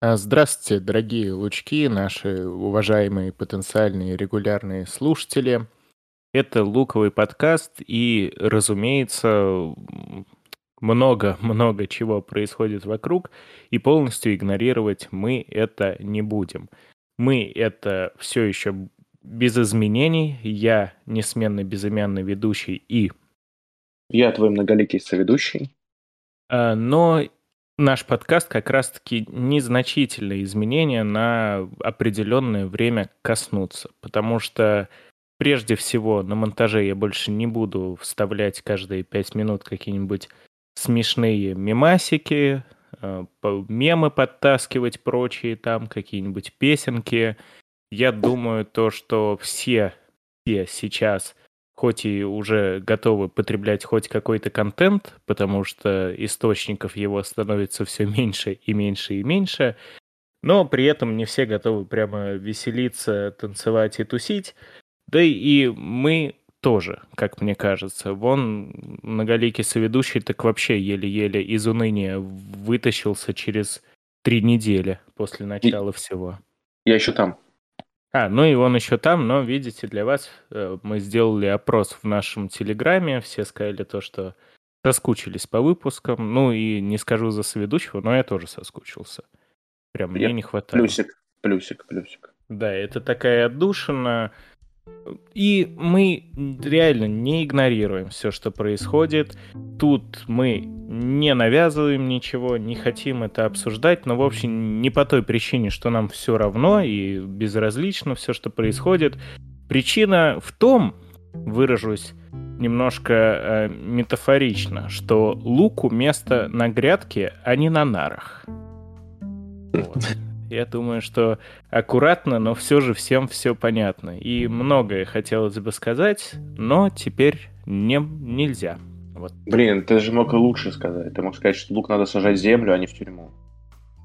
А, Здравствуйте, дорогие лучки, наши уважаемые потенциальные регулярные слушатели. Это луковый подкаст, и, разумеется, много-много чего происходит вокруг, и полностью игнорировать мы это не будем. Мы это все еще без изменений. Я несменный безымянный ведущий и... Я твой многоликий соведущий. А, Но наш подкаст как раз-таки незначительные изменения на определенное время коснутся, потому что прежде всего на монтаже я больше не буду вставлять каждые пять минут какие-нибудь смешные мемасики, э, мемы подтаскивать прочие там, какие-нибудь песенки. Я думаю, то, что все, все сейчас хоть и уже готовы потреблять хоть какой-то контент, потому что источников его становится все меньше и меньше и меньше, но при этом не все готовы прямо веселиться, танцевать и тусить. Да и мы тоже, как мне кажется. Вон многоликий соведущий так вообще еле-еле из уныния вытащился через три недели после начала всего. Я еще там. А, ну и он еще там, но видите, для вас э, мы сделали опрос в нашем Телеграме. Все сказали то, что соскучились по выпускам. Ну и не скажу за соведущего, но я тоже соскучился. Прям мне Я не хватает. Плюсик, плюсик, плюсик. Да, это такая отдушина. И мы реально не игнорируем все, что происходит. Тут мы не навязываем ничего, не хотим это обсуждать, но, в общем, не по той причине, что нам все равно и безразлично все, что происходит. Причина в том, выражусь немножко э, метафорично, что луку место на грядке, а не на нарах. Вот. Я думаю, что аккуратно, но все же всем все понятно. И многое хотелось бы сказать, но теперь не, нельзя. Вот. Блин, ты же мог и лучше сказать. Ты мог сказать, что лук надо сажать в землю, а не в тюрьму.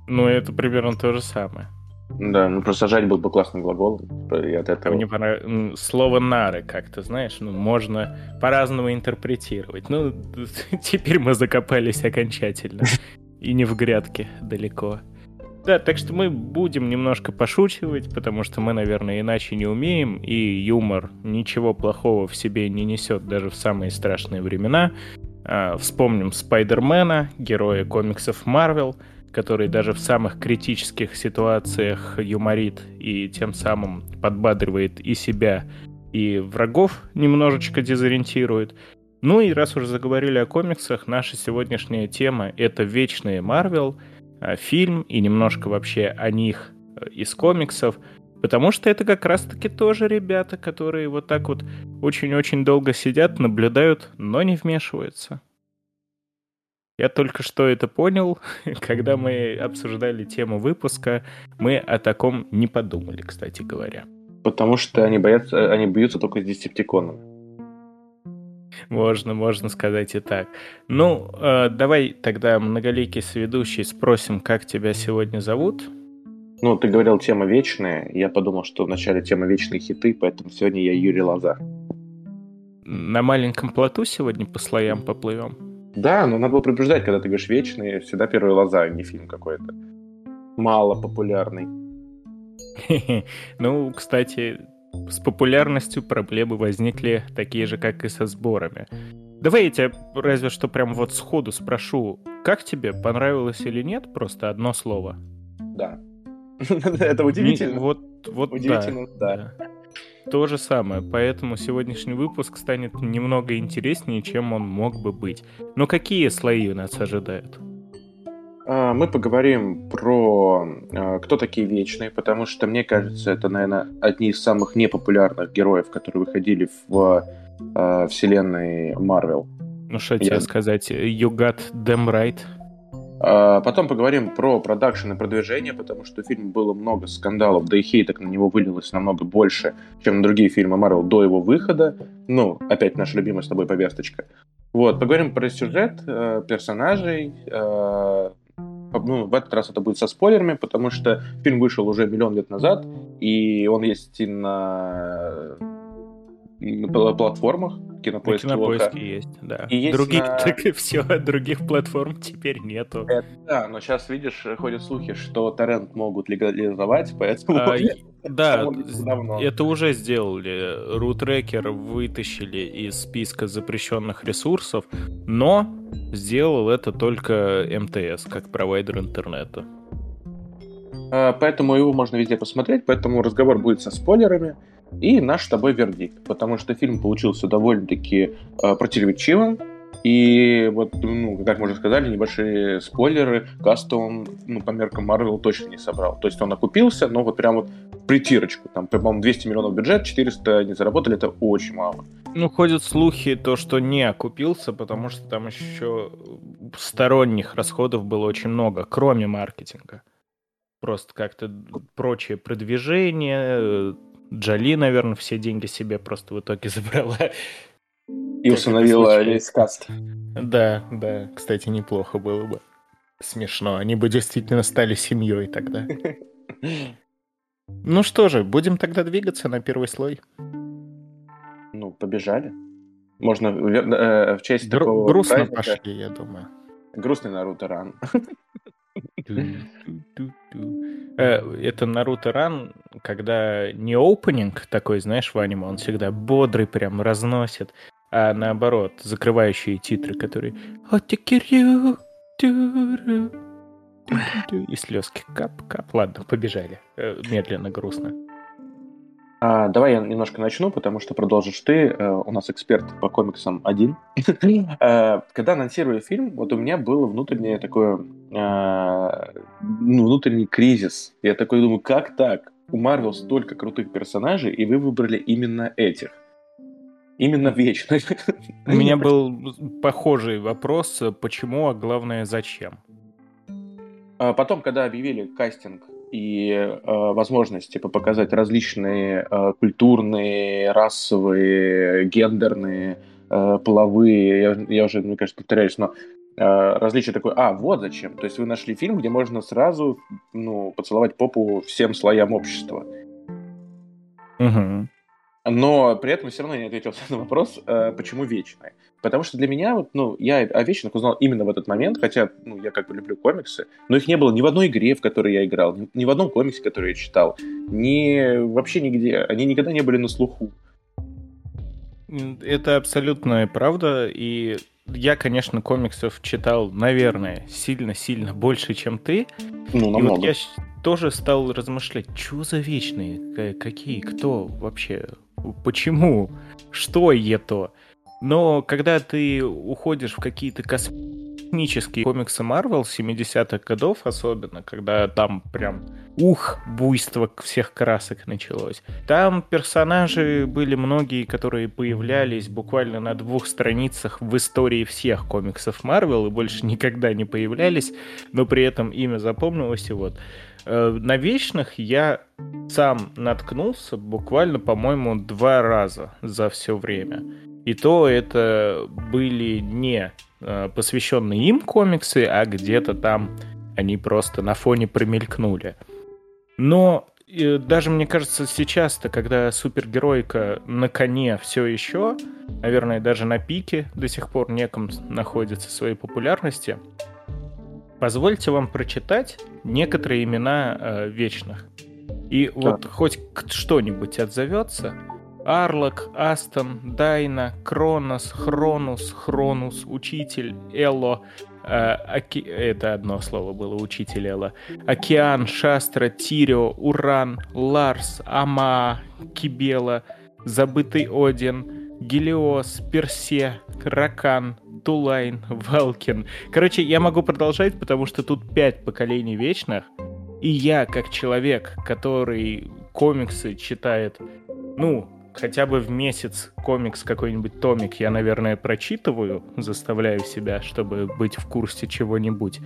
Ну, это примерно то же самое. Да, ну просто сажать был бы классным глаголом. И от этого... Мне м, Слово нары, как-то, знаешь, ну, можно по-разному интерпретировать. Ну, теперь мы закопались окончательно. И не в грядке далеко. Да, так что мы будем немножко пошучивать, потому что мы, наверное, иначе не умеем, и юмор ничего плохого в себе не несет даже в самые страшные времена. А, Вспомним Спайдермена, героя комиксов Марвел, который даже в самых критических ситуациях юморит и тем самым подбадривает и себя, и врагов немножечко дезориентирует. Ну и раз уже заговорили о комиксах, наша сегодняшняя тема — это «Вечные Марвел», фильм и немножко вообще о них э, из комиксов, потому что это как раз-таки тоже ребята, которые вот так вот очень-очень долго сидят, наблюдают, но не вмешиваются. Я только что это понял, когда мы обсуждали тему выпуска, мы о таком не подумали, кстати говоря. Потому что они боятся, они бьются только с десептиконами. Можно, можно сказать и так. Ну, э, давай тогда многоликий соведущий спросим, как тебя сегодня зовут. Ну, ты говорил, тема вечная. Я подумал, что вначале тема вечные хиты, поэтому сегодня я Юрий Лоза. На маленьком плоту сегодня по слоям поплывем. Да, но надо было предупреждать, когда ты говоришь вечные, всегда первый Лоза, а не фильм какой-то. Мало популярный. Ну, кстати, с популярностью проблемы возникли такие же, как и со сборами. Давай я тебя разве что прям вот сходу спрошу, как тебе, понравилось или нет, просто одно слово? Да. Это удивительно. Вот, вот Удивительно, да. То же самое, поэтому сегодняшний выпуск станет немного интереснее, чем он мог бы быть. Но какие слои нас ожидают? А, Мы поговорим про а, кто такие вечные, потому что, мне кажется, это, наверное, одни из самых непопулярных героев, которые выходили в а, вселенной Марвел. Ну что Я- тебе сказать, you got them right. Потом поговорим про продакшн и продвижение, потому что в фильме было много скандалов, да и хейток на него вылилось намного больше, чем на другие фильмы Марвел до его выхода. Ну, опять наша любимая с тобой повесточка. Вот, поговорим про сюжет, э, персонажей. Ну, в этот раз это будет со спойлерами, потому что фильм вышел уже миллион лет назад, и он есть и на, платформах. кинопоиске, на кинопоиске есть, да. И есть других, на... так и все, других платформ теперь нету. Это, да, но сейчас, видишь, ходят слухи, что торрент могут легализовать, поэтому... А, да, это уже сделали. Рутрекер вытащили из списка запрещенных ресурсов, но сделал это только МТС, как провайдер интернета. А, поэтому его можно везде посмотреть, поэтому разговор будет со спойлерами. И наш с тобой вердикт, потому что фильм получился довольно-таки э, противоречивым, и вот, ну, как мы уже сказали, небольшие спойлеры, каста он, ну, по меркам Марвел точно не собрал. То есть он окупился, но вот прям вот притирочку. Там, по-моему, 200 миллионов бюджет, 400 не заработали, это очень мало. Ну, ходят слухи, то, что не окупился, потому что там еще сторонних расходов было очень много, кроме маркетинга. Просто как-то прочее продвижение, Джоли, наверное, все деньги себе просто в итоге забрала. И установила весь каст. Да, да. Кстати, неплохо было бы. Смешно. Они бы действительно стали семьей тогда. Ну что же, будем тогда двигаться на первый слой. Ну, побежали. Можно э, в честь Гру- такого Грустно праздника... пошли, я думаю. Грустный Наруто ран. Э, это Наруто Ран, когда не опенинг такой, знаешь, в аниме, он всегда бодрый, прям разносит, а наоборот, закрывающие титры, которые и слезки кап-кап. Ладно, побежали. Э, медленно, грустно. А, давай я немножко начну, потому что продолжишь ты. Э, у нас эксперт по комиксам один. Когда анонсировали фильм, вот у меня было внутреннее такое, внутренний кризис. Я такой думаю, как так? У Марвел столько крутых персонажей, и вы выбрали именно этих. Именно вечных. У меня был похожий вопрос, почему, а главное, зачем? А потом, когда объявили кастинг и э, возможность типа, показать различные э, культурные, расовые, гендерные, э, половые, я, я уже, мне кажется, повторяюсь, но различие такое, а, вот зачем. То есть вы нашли фильм, где можно сразу ну, поцеловать попу всем слоям общества. Угу. Но при этом все равно не ответил на вопрос, э, почему вечные. Потому что для меня, вот, ну, я о вечных узнал именно в этот момент, хотя, ну, я как бы люблю комиксы, но их не было ни в одной игре, в которой я играл, ни, ни в одном комиксе, который я читал, ни вообще нигде. Они никогда не были на слуху. Это абсолютная правда, и я, конечно, комиксов читал, наверное, сильно-сильно больше, чем ты. Ну, намного. И вот я тоже стал размышлять, что за вечные, какие, кто вообще, почему, что это. Но когда ты уходишь в какие-то космические комиксы Марвел 70-х годов, особенно, когда там прям ух, буйство всех красок началось. Там персонажи были многие, которые появлялись буквально на двух страницах в истории всех комиксов Марвел и больше никогда не появлялись, но при этом имя запомнилось и вот. Э, на вечных я сам наткнулся буквально, по-моему, два раза за все время. И то это были не э, посвященные им комиксы, а где-то там они просто на фоне промелькнули. Но э, даже, мне кажется, сейчас-то, когда супергеройка на коне все еще, наверное, даже на пике до сих пор неком находится своей популярности, позвольте вам прочитать некоторые имена э, вечных. И вот хоть что-нибудь отзовется, Арлок, Астон, Дайна, Кронос, Хронус, Хронус, Учитель, Элло, э, оки... это одно слово было, Учитель Элло, Океан, Шастра, Тирио, Уран, Ларс, Ама, Кибела, Забытый Один, Гелиос, Персе, Ракан, Тулайн, Валкин. Короче, я могу продолжать, потому что тут пять поколений вечных, и я, как человек, который комиксы читает, ну, хотя бы в месяц комикс какой-нибудь томик я, наверное, прочитываю, заставляю себя, чтобы быть в курсе чего-нибудь.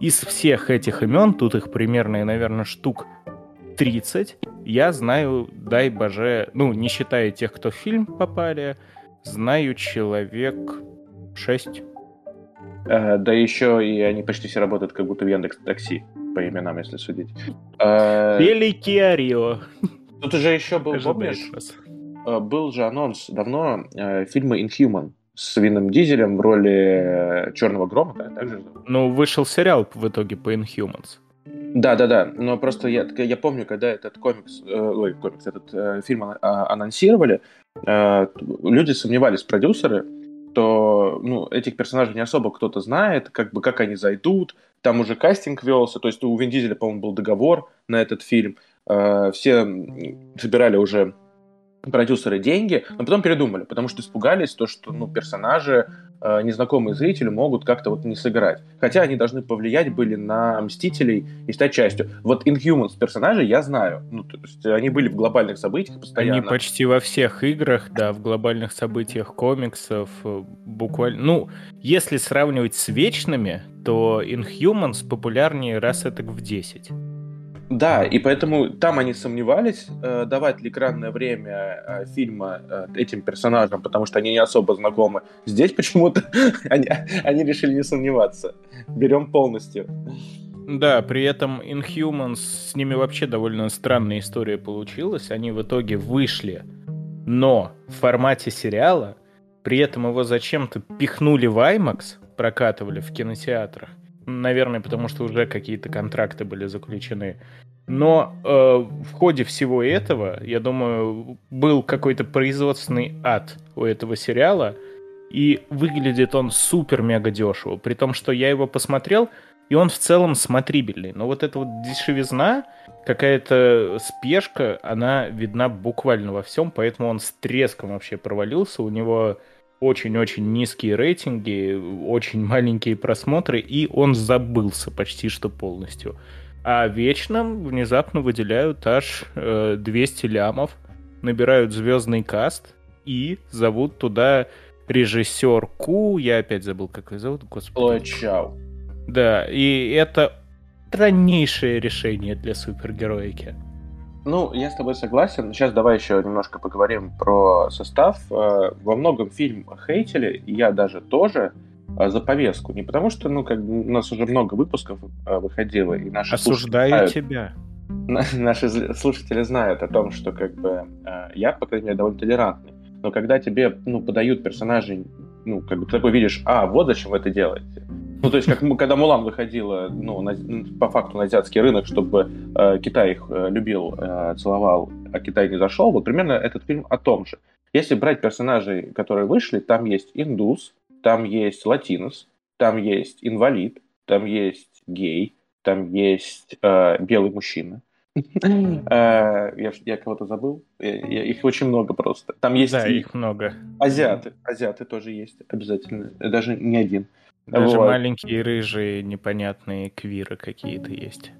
Из всех этих имен, тут их примерно, наверное, штук 30, я знаю, дай боже, ну, не считая тех, кто в фильм попали, знаю человек 6. Э, да еще и они почти все работают как будто в Яндекс Такси, по именам, если судить. Э, Великий Арио. Тут уже еще был, помнишь, э, был же анонс давно э, фильма Inhuman с Вином Дизелем в роли Черного Грома, да, так же? Ну, вышел сериал в итоге по Inhumans. Да, да, да. Но просто я, я помню, когда этот комикс, э, ой, комикс, этот э, фильм а, анонсировали, э, люди сомневались, продюсеры, что ну, этих персонажей не особо кто-то знает, как бы как они зайдут. Там уже кастинг велся, то есть у Вин Дизеля, по-моему, был договор на этот фильм. Э, все собирали уже продюсеры деньги, но потом передумали, потому что испугались то, что ну, персонажи, э, незнакомые зрители могут как-то вот не сыграть. Хотя они должны повлиять были на Мстителей и стать частью. Вот Inhumans персонажи я знаю. Ну, то есть они были в глобальных событиях постоянно. Они почти во всех играх, да, в глобальных событиях комиксов, э, буквально... Ну, если сравнивать с Вечными, то Inhumans популярнее раз это в 10. Да, и поэтому там они сомневались, э, давать ли экранное время э, фильма э, этим персонажам, потому что они не особо знакомы. Здесь почему-то они, они решили не сомневаться. Берем полностью. Да, при этом Inhumans, с ними вообще довольно странная история получилась. Они в итоге вышли, но в формате сериала, при этом его зачем-то пихнули в IMAX, прокатывали в кинотеатрах. Наверное, потому что уже какие-то контракты были заключены. Но э, в ходе всего этого, я думаю, был какой-то производственный ад у этого сериала. И выглядит он супер-мега дешево. При том, что я его посмотрел, и он в целом смотрибельный. Но вот эта вот дешевизна, какая-то спешка, она видна буквально во всем, поэтому он с треском вообще провалился. У него очень-очень низкие рейтинги, очень маленькие просмотры, и он забылся почти что полностью. А Вечном внезапно выделяют аж э, 200 лямов, набирают звездный каст и зовут туда режиссерку, я опять забыл, как ее зовут, господи. Чау. Да, и это страннейшее решение для супергероики. Ну, я с тобой согласен. Сейчас давай еще немножко поговорим про состав. Э, во многом фильм хейтили, и я даже тоже э, за повестку. Не потому что, ну, как у нас уже много выпусков э, выходило, и наши Осуждаю знают, тебя. Наши слушатели знают о том, что как бы я, по крайней мере, довольно толерантный. Но когда тебе, ну, подают персонажей, ну, как бы ты такой видишь, а, вот зачем вы это делаете. Ну, то есть, как когда Мулан выходила, ну, на, по факту на азиатский рынок, чтобы э, Китай их э, любил, э, целовал, а Китай не зашел, вот примерно этот фильм о том же. Если брать персонажей, которые вышли, там есть индус, там есть латинос, там есть инвалид, там есть гей, там есть э, белый мужчина. Э, я, я кого-то забыл. их очень много просто. Там есть да, их много. Азиаты. Азиаты тоже есть обязательно. Даже не один. Даже вот. маленькие рыжие непонятные квиры какие-то есть.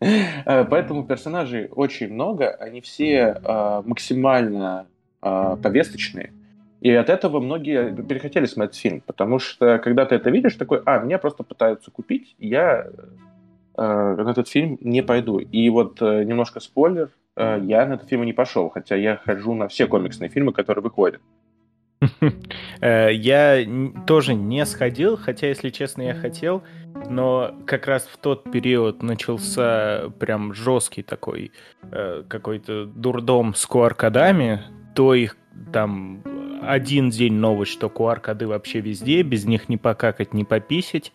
Э, поэтому персонажей очень много, они все э, максимально э, повесточные. И от этого многие перехотели смотреть фильм, потому что когда ты это видишь, такой, а, меня просто пытаются купить, я э, на этот фильм не пойду. И вот э, немножко спойлер, э, я на этот фильм не пошел, хотя я хожу на все комиксные фильмы, которые выходят. Э, я тоже не сходил, хотя, если честно, я хотел, но как раз в тот период начался прям жесткий такой э, какой-то дурдом с QR-кодами, то их там один день новость, что QR-коды вообще везде, без них не покакать, не пописить.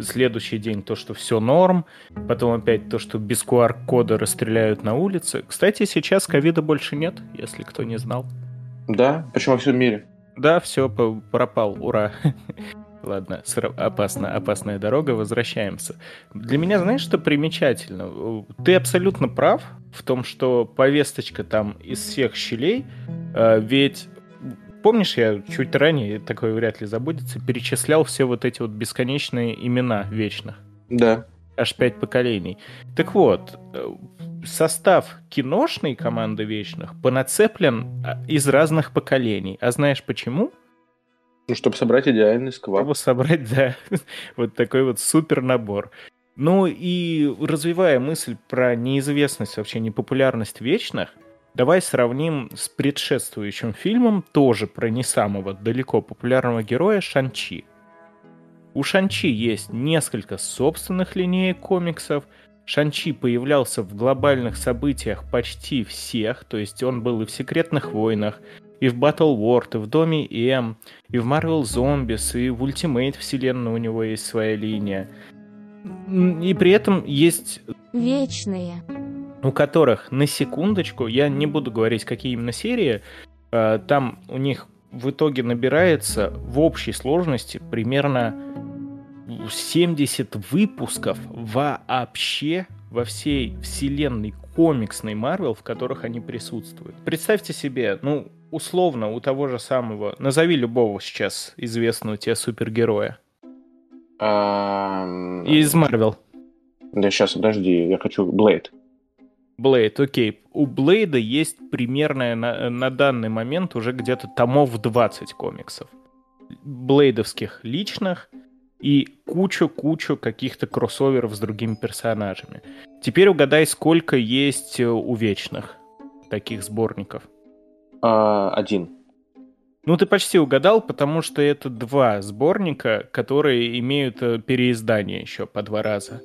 Следующий день то, что все норм. Потом опять то, что без QR-кода расстреляют на улице. Кстати, сейчас ковида больше нет, если кто не знал. Да, почему во всем мире? Да, все, пропал, ура. Ладно, опасно, опасная дорога, возвращаемся. Для меня, знаешь, что примечательно? Ты абсолютно прав в том, что повесточка там из всех щелей, а, ведь помнишь, я чуть ранее, такое вряд ли забудется, перечислял все вот эти вот бесконечные имена вечных. Да. Аж пять поколений. Так вот, э, состав киношной команды Вечных понацеплен а, из разных поколений. А знаешь почему? Ну, чтобы собрать идеальный сквад. Чтобы собрать, да, вот такой вот супер набор. Ну и развивая мысль про неизвестность, вообще непопулярность Вечных, давай сравним с предшествующим фильмом, тоже про не самого далеко популярного героя Шанчи. У Шанчи есть несколько собственных линеек комиксов – Шанчи появлялся в глобальных событиях почти всех, то есть он был и в «Секретных войнах», и в Battle World, и в Доме М, и в Marvel Zombies, и в Ultimate вселенной у него есть своя линия. И при этом есть... Вечные. У которых, на секундочку, я не буду говорить, какие именно серии, а, там у них в итоге набирается в общей сложности примерно 70 выпусков вообще во всей вселенной комиксной Марвел, в которых они присутствуют. Представьте себе, ну, условно, у того же самого, назови любого сейчас известного тебе супергероя. Из Марвел. Да сейчас, подожди, я хочу Блейд. Блейд, окей. У Блейда есть примерно на, на данный момент уже где-то томов 20 комиксов. Блейдовских личных и кучу-кучу каких-то кроссоверов с другими персонажами. Теперь угадай, сколько есть у Вечных таких сборников. А, один. Ну, ты почти угадал, потому что это два сборника, которые имеют э, переиздание еще по два раза.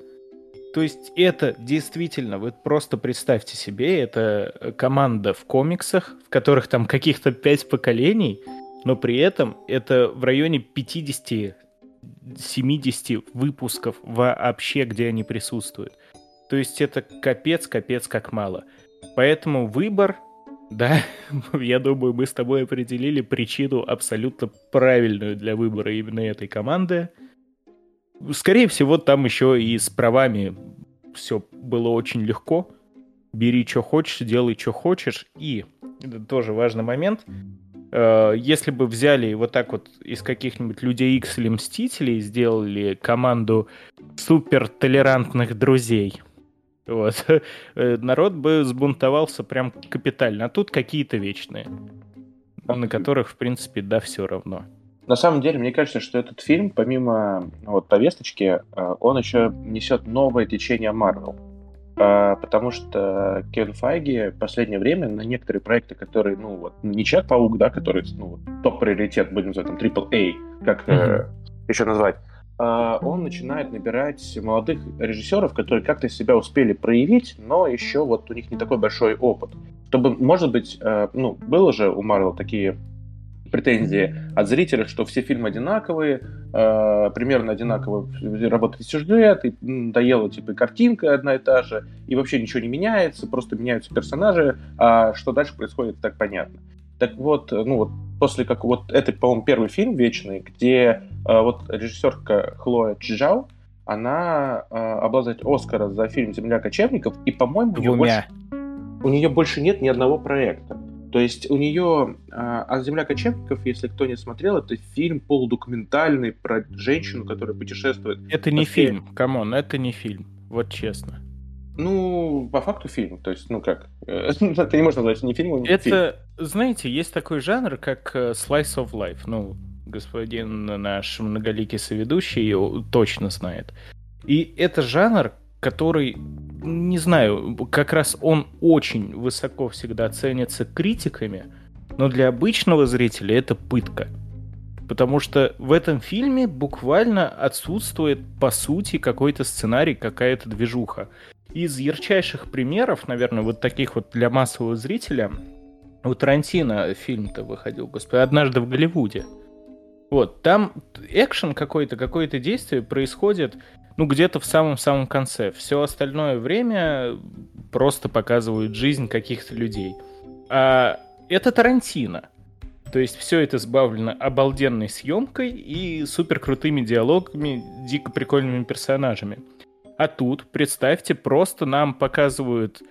То есть это действительно, вы просто представьте себе, это э, команда в комиксах, в которых там каких-то пять поколений, но при этом это в районе 50 70 выпусков вообще, где они присутствуют. То есть это капец, капец как мало. Поэтому выбор да, я думаю, мы с тобой определили причину абсолютно правильную для выбора именно этой команды. Скорее всего, там еще и с правами все было очень легко. Бери, что хочешь, делай, что хочешь. И, это тоже важный момент, э, если бы взяли вот так вот из каких-нибудь Людей X или Мстителей, сделали команду супер толерантных друзей – вот. Э, народ бы сбунтовался прям капитально. А тут какие-то вечные, на которых, в принципе, да, все равно. На самом деле, мне кажется, что этот фильм, помимо вот, повесточки, э, он еще несет новое течение Марвел. Э, потому что Кен Файги в последнее время на некоторые проекты, которые, ну, вот, не Человек-паук, да, который, ну, топ-приоритет, будем называть, там, AAA, как mm-hmm. еще назвать, а, он начинает набирать молодых режиссеров, которые как-то себя успели проявить, но еще вот у них не такой большой опыт. Чтобы, может быть, э, ну, было же у Марвел такие претензии от зрителей, что все фильмы одинаковые, э, примерно одинаково работает сюжет, и надоела типа и картинка одна и та же, и вообще ничего не меняется, просто меняются персонажи, а что дальше происходит, так понятно. Так вот, ну вот после как вот это, по-моему, первый фильм вечный, где э, вот режиссерка Хлоя Чжао, она э, обладает Оскара за фильм «Земля кочевников», и, по-моему, у нее, больше, у нее больше нет ни одного проекта. То есть у нее а «Земля кочевников», если кто не смотрел, это фильм полудокументальный про женщину, которая путешествует. Это не фильм, come on, это не фильм, вот честно. Ну, по факту фильм. То есть, ну как, э, это не можно назвать ни фильмом, ни Это, фильм. знаете, есть такой жанр, как э, slice of life. Ну, господин наш многоликий соведущий точно знает. И это жанр, который, не знаю, как раз он очень высоко всегда ценится критиками, но для обычного зрителя это пытка. Потому что в этом фильме буквально отсутствует, по сути, какой-то сценарий, какая-то движуха. Из ярчайших примеров, наверное, вот таких вот для массового зрителя, у Тарантино фильм-то выходил, господи, «Однажды в Голливуде». Вот, там экшен какой-то, какое-то действие происходит, ну, где-то в самом-самом конце. Все остальное время просто показывают жизнь каких-то людей. А это Тарантино. То есть все это сбавлено обалденной съемкой и супер крутыми диалогами, дико прикольными персонажами. А тут, представьте, просто нам показывают,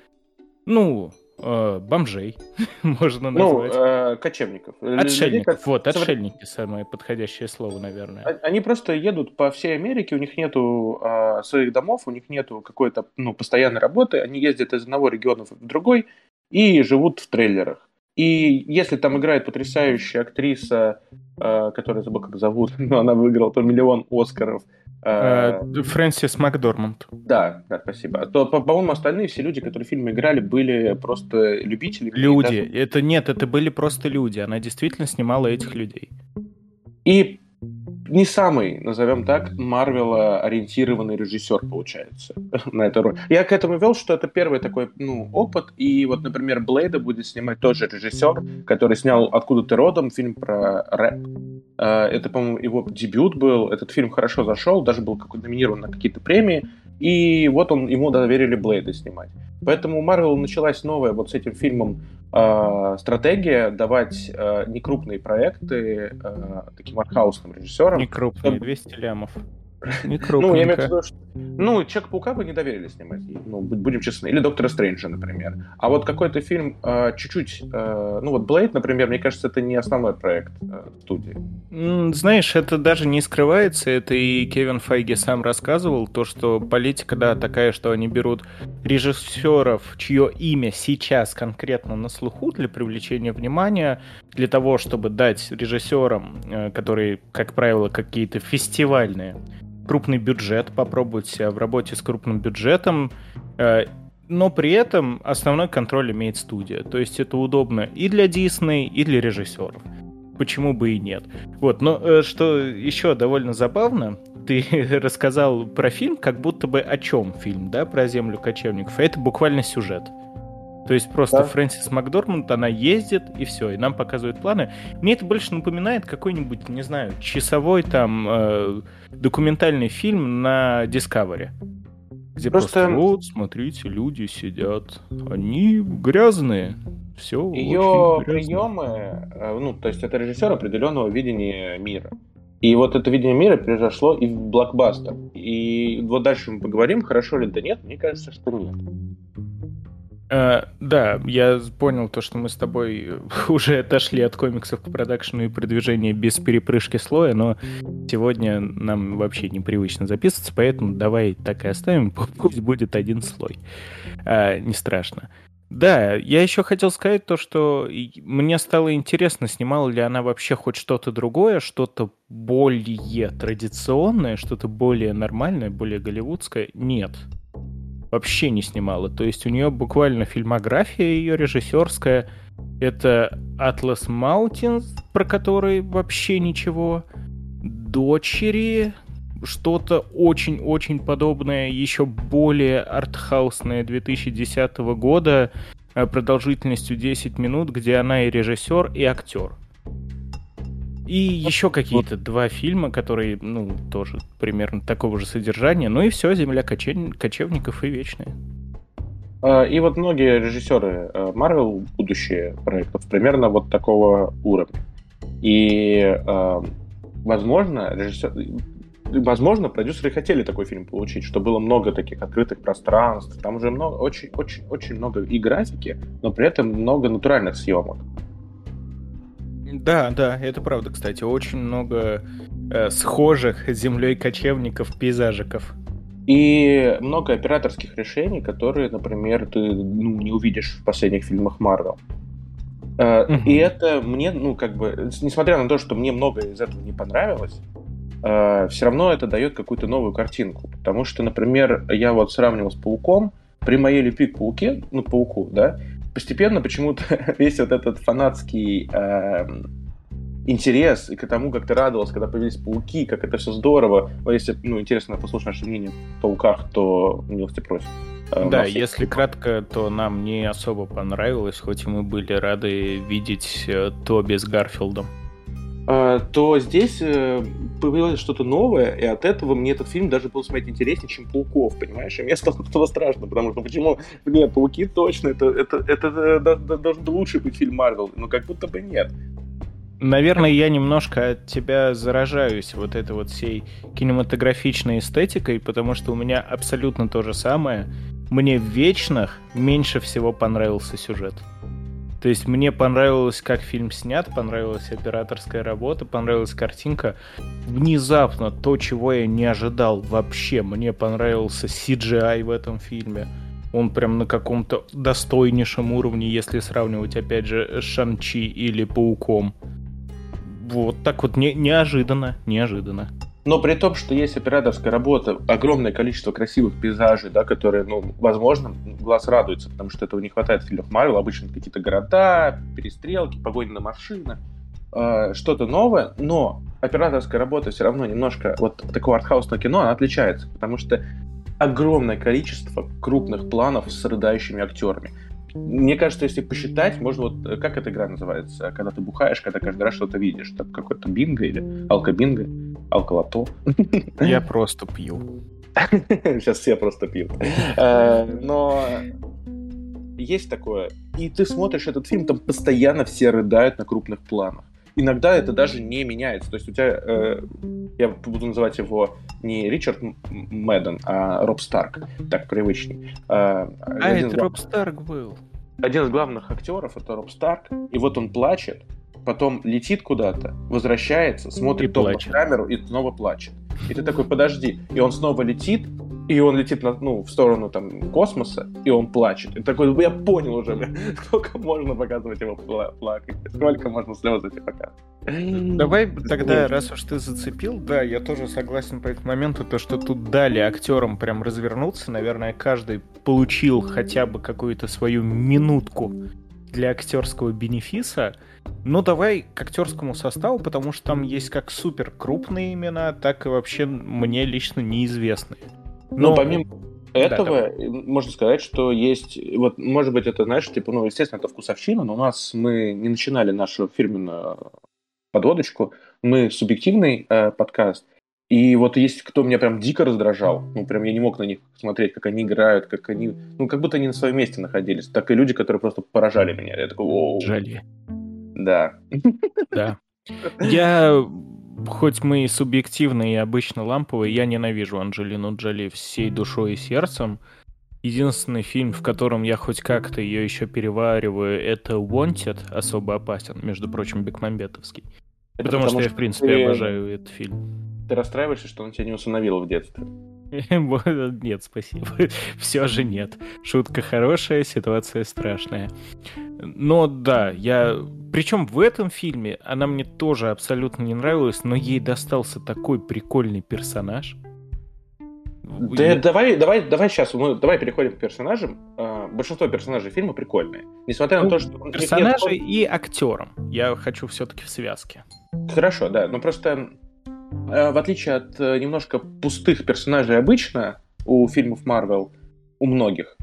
ну, бомжей, можно ну, назвать. Ну, э, кочевников. Отшельников, как... вот, отшельники самое подходящее слово, наверное. Они просто едут по всей Америке, у них нету э, своих домов, у них нету какой-то, ну, постоянной работы, они ездят из одного региона в другой и живут в трейлерах. И если там играет потрясающая актриса, э, которая забыл, как зовут, но она выиграла то миллион Оскаров, Э, Фрэнсис Макдорманд. Да, да, спасибо. А то, по-моему, остальные все люди, которые в фильме играли, были просто любители. Люди. Это нет, это были просто люди. Она действительно снимала этих людей. И не самый, назовем так, Марвела ориентированный режиссер получается на эту роль. Я к этому вел, что это первый такой ну, опыт, и вот, например, Блейда будет снимать тот же режиссер, который снял «Откуда ты родом», фильм про рэп. Э, это, по-моему, его дебют был, этот фильм хорошо зашел, даже был какой-то номинирован на какие-то премии, и вот он, ему доверили Блейда снимать. Поэтому у Марвел началась новая вот с этим фильмом э, стратегия давать э, некрупные проекты э, таким артхаусным режиссерам. Некрупные, 200 лямов. Ну, я имею в виду, что... Ну, Человек-паука бы не доверили снимать, ну, будем честны. Или Доктора Стрэнджа, например. А вот какой-то фильм э, чуть-чуть... Э, ну, вот Блейд, например, мне кажется, это не основной проект э, студии. Знаешь, это даже не скрывается. Это и Кевин Файги сам рассказывал. То, что политика, да, такая, что они берут режиссеров, чье имя сейчас конкретно на слуху для привлечения внимания, для того, чтобы дать режиссерам, э, которые, как правило, какие-то фестивальные крупный бюджет, попробовать себя в работе с крупным бюджетом, э, но при этом основной контроль имеет студия. То есть это удобно и для Дисней, и для режиссеров. Почему бы и нет? Вот, но э, что еще довольно забавно, ты рассказал про фильм, как будто бы о чем фильм, да, про землю кочевников. Это буквально сюжет. То есть просто да. Фрэнсис Макдорманд, она ездит, и все, и нам показывают планы. Мне это больше напоминает какой-нибудь, не знаю, часовой там э, документальный фильм на Discovery. Где просто... просто вот, смотрите, люди сидят. Они грязные. Все. Ее приемы, ну, то есть это режиссер определенного видения мира. И вот это видение мира произошло и в блокбастер. И вот дальше мы поговорим, хорошо ли это нет. Мне кажется, что нет. Uh, да, я понял то, что мы с тобой уже отошли от комиксов к продакшену и продвижению без перепрыжки слоя, но сегодня нам вообще непривычно записываться, поэтому давай так и оставим, пусть будет один слой. Uh, не страшно. Да, я еще хотел сказать то, что мне стало интересно, снимала ли она вообще хоть что-то другое, что-то более традиционное, что-то более нормальное, более голливудское. Нет вообще не снимала. То есть у нее буквально фильмография ее режиссерская. Это Atlas Mountains, про который вообще ничего. Дочери, что-то очень-очень подобное, еще более артхаусное 2010 года, э, продолжительностью 10 минут, где она и режиссер, и актер. И еще какие-то два фильма, которые, ну, тоже примерно такого же содержания. Ну и все, «Земля кочев... кочевников» и «Вечная». И вот многие режиссеры Marvel, будущие проектов, примерно вот такого уровня. И, возможно, режиссер... Возможно, продюсеры хотели такой фильм получить, что было много таких открытых пространств, там уже много, очень, очень, очень много и графики, но при этом много натуральных съемок. Да, да, это правда, кстати. Очень много э, схожих с землей кочевников, пейзажиков. И много операторских решений, которые, например, ты ну, не увидишь в последних фильмах Марвел. Э, угу. И это мне, ну, как бы, несмотря на то, что мне многое из этого не понравилось, э, все равно это дает какую-то новую картинку. Потому что, например, я вот сравнивал с Пауком, при моей любви к Пауке, ну, Пауку, да, постепенно почему-то весь вот этот фанатский э, интерес и к тому, как ты радовался, когда появились пауки, как это все здорово. Если ну, интересно послушать наше мнение о пауках, то милости просим. Э, да, если кратко, то нам не особо понравилось, хоть и мы были рады видеть э, Тоби с Гарфилдом. А, то здесь э, появилось что-то новое, и от этого мне этот фильм даже был смотреть интереснее, чем Пауков, понимаешь? И мне стало этого страшно, потому что почему? Нет, Пауки точно, это, это, это, это должен лучше быть фильм Марвел, но как будто бы нет. Наверное, я немножко от тебя заражаюсь вот этой вот всей кинематографичной эстетикой, потому что у меня абсолютно то же самое. Мне в «Вечных» меньше всего понравился сюжет. То есть мне понравилось, как фильм снят, понравилась операторская работа, понравилась картинка. Внезапно то, чего я не ожидал вообще. Мне понравился CGI в этом фильме. Он прям на каком-то достойнейшем уровне, если сравнивать, опять же, с Шанчи или Пауком. Вот так вот не, неожиданно, неожиданно. Но при том, что есть операторская работа, огромное количество красивых пейзажей, да, которые, ну, возможно, глаз радуется, потому что этого не хватает в фильмах Марвел. Обычно какие-то города, перестрелки, погони на машины, э, что-то новое. Но операторская работа все равно немножко вот такого артхаусного кино, она отличается, потому что огромное количество крупных планов с рыдающими актерами. Мне кажется, если посчитать, можно вот... э, Как эта игра называется? Когда ты бухаешь, когда каждый раз что-то видишь. Там какой-то бинго или алкобинго? Алколото? Я просто пью. Сейчас все просто пьют. Э, Но есть такое. И ты смотришь этот фильм, там постоянно все рыдают на крупных планах. Иногда это даже не меняется. То есть у тебя, э, я буду называть его не Ричард Мэдден, а Роб Старк, так привычней. Э, А, это глав- Роб Старк был. один из главных актеров это Роб Старк, и вот он плачет, потом летит куда-то, возвращается, смотрит И то в плачет. камеру и снова плачет. И ты такой, подожди, и он снова летит, и он летит на, ну, в сторону там космоса, и он плачет. И такой, я понял уже, бля, сколько можно показывать его пла- плакать, сколько можно слез эти показывать. Давай тогда, раз уж ты зацепил, да, я тоже согласен по этому моменту, то, что тут дали актерам прям развернуться, наверное, каждый получил хотя бы какую-то свою минутку для актерского бенефиса. Ну, давай к актерскому составу, потому что там есть как супер крупные имена, так и вообще мне лично неизвестные. Ну, помимо Да, этого, можно сказать, что есть, вот, может быть, это, знаешь, типа, ну, естественно, это вкусовщина, но у нас мы не начинали нашу фирменную подводочку, мы субъективный э, подкаст, и вот есть кто меня прям дико раздражал, ну, прям я не мог на них смотреть, как они играют, как они, ну, как будто они на своем месте находились, так и люди, которые просто поражали меня, я такой, оу, Жали. Да. Да. Я, хоть мы и субъективные и обычно ламповые, я ненавижу Анджелину Джоли всей душой и сердцем. Единственный фильм, в котором я хоть как-то ее еще перевариваю, это Wanted, особо опасен, между прочим, Бекмамбетовский. Это Потому, что я, в что принципе, ты- обожаю этот фильм. Ты расстраиваешься, что он тебя не усыновил в детстве? Нет, спасибо. Все же нет. Шутка хорошая, ситуация страшная. Но да, я... Причем в этом фильме она мне тоже абсолютно не нравилась, но ей достался такой прикольный персонаж. Да, Я- давай, давай, давай сейчас, мы, давай переходим к персонажам. А, большинство персонажей фильма прикольные. Несмотря на Ну, то, что... них нет и актером. Я хочу все-таки в связке. Хорошо, да. Но просто э, в отличие от э, немножко пустых персонажей обычно у фильмов Марвел, у многих,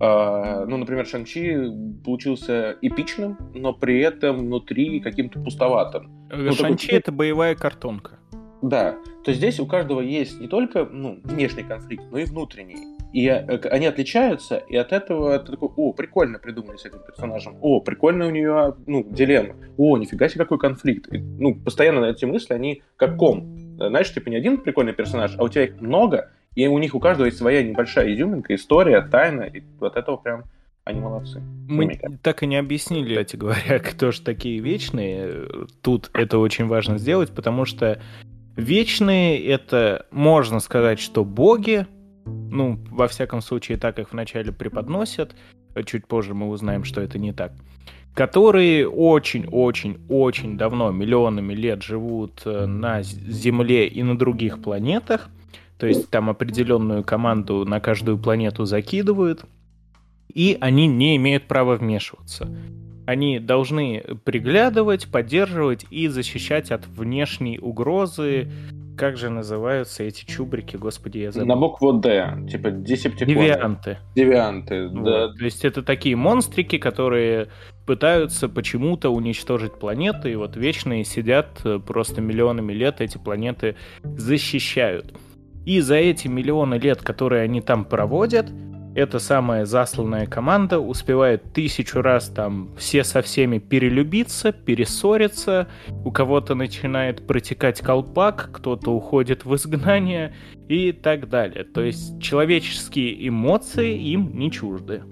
ну, например, Шанчи получился эпичным, но при этом внутри каким-то пустоватым. Э, такой Шанчи — тип- это боевая картонка. Да, то здесь у каждого есть не только ну, внешний конфликт, но и внутренний. И э, они отличаются, и от этого ты такой, о, прикольно придумали с этим персонажем, о, прикольно у нее, ну, дилемма, о, нифига себе, какой конфликт. И, ну, постоянно эти мысли, они как ком. Э, Знаешь, типа не один прикольный персонаж, а у тебя их много, и у них у каждого есть своя небольшая изюминка, история, тайна, и вот этого прям они молодцы. Мы так и не объяснили, кстати говоря, кто же такие вечные. Тут это очень важно сделать, потому что вечные это, можно сказать, что боги, ну, во всяком случае, так их вначале преподносят, чуть позже мы узнаем, что это не так, которые очень-очень-очень давно, миллионами лет живут э, на Земле и на других планетах, то есть там определенную команду на каждую планету закидывают, и они не имеют права вмешиваться. Они должны приглядывать, поддерживать и защищать от внешней угрозы. Как же называются эти чубрики, господи, я забыл. На букву Д, типа десептиконы. Девианты. Девианты, Вот. да. То есть это такие монстрики, которые пытаются почему-то уничтожить планеты, и вот вечные сидят э, просто миллионами лет, эти планеты защищают. И за эти миллионы лет, которые они там проводят, эта самая засланная команда успевает тысячу раз там все со всеми перелюбиться, перессориться, у кого-то начинает протекать колпак, кто-то уходит в изгнание и так далее. То есть человеческие эмоции им не чужды.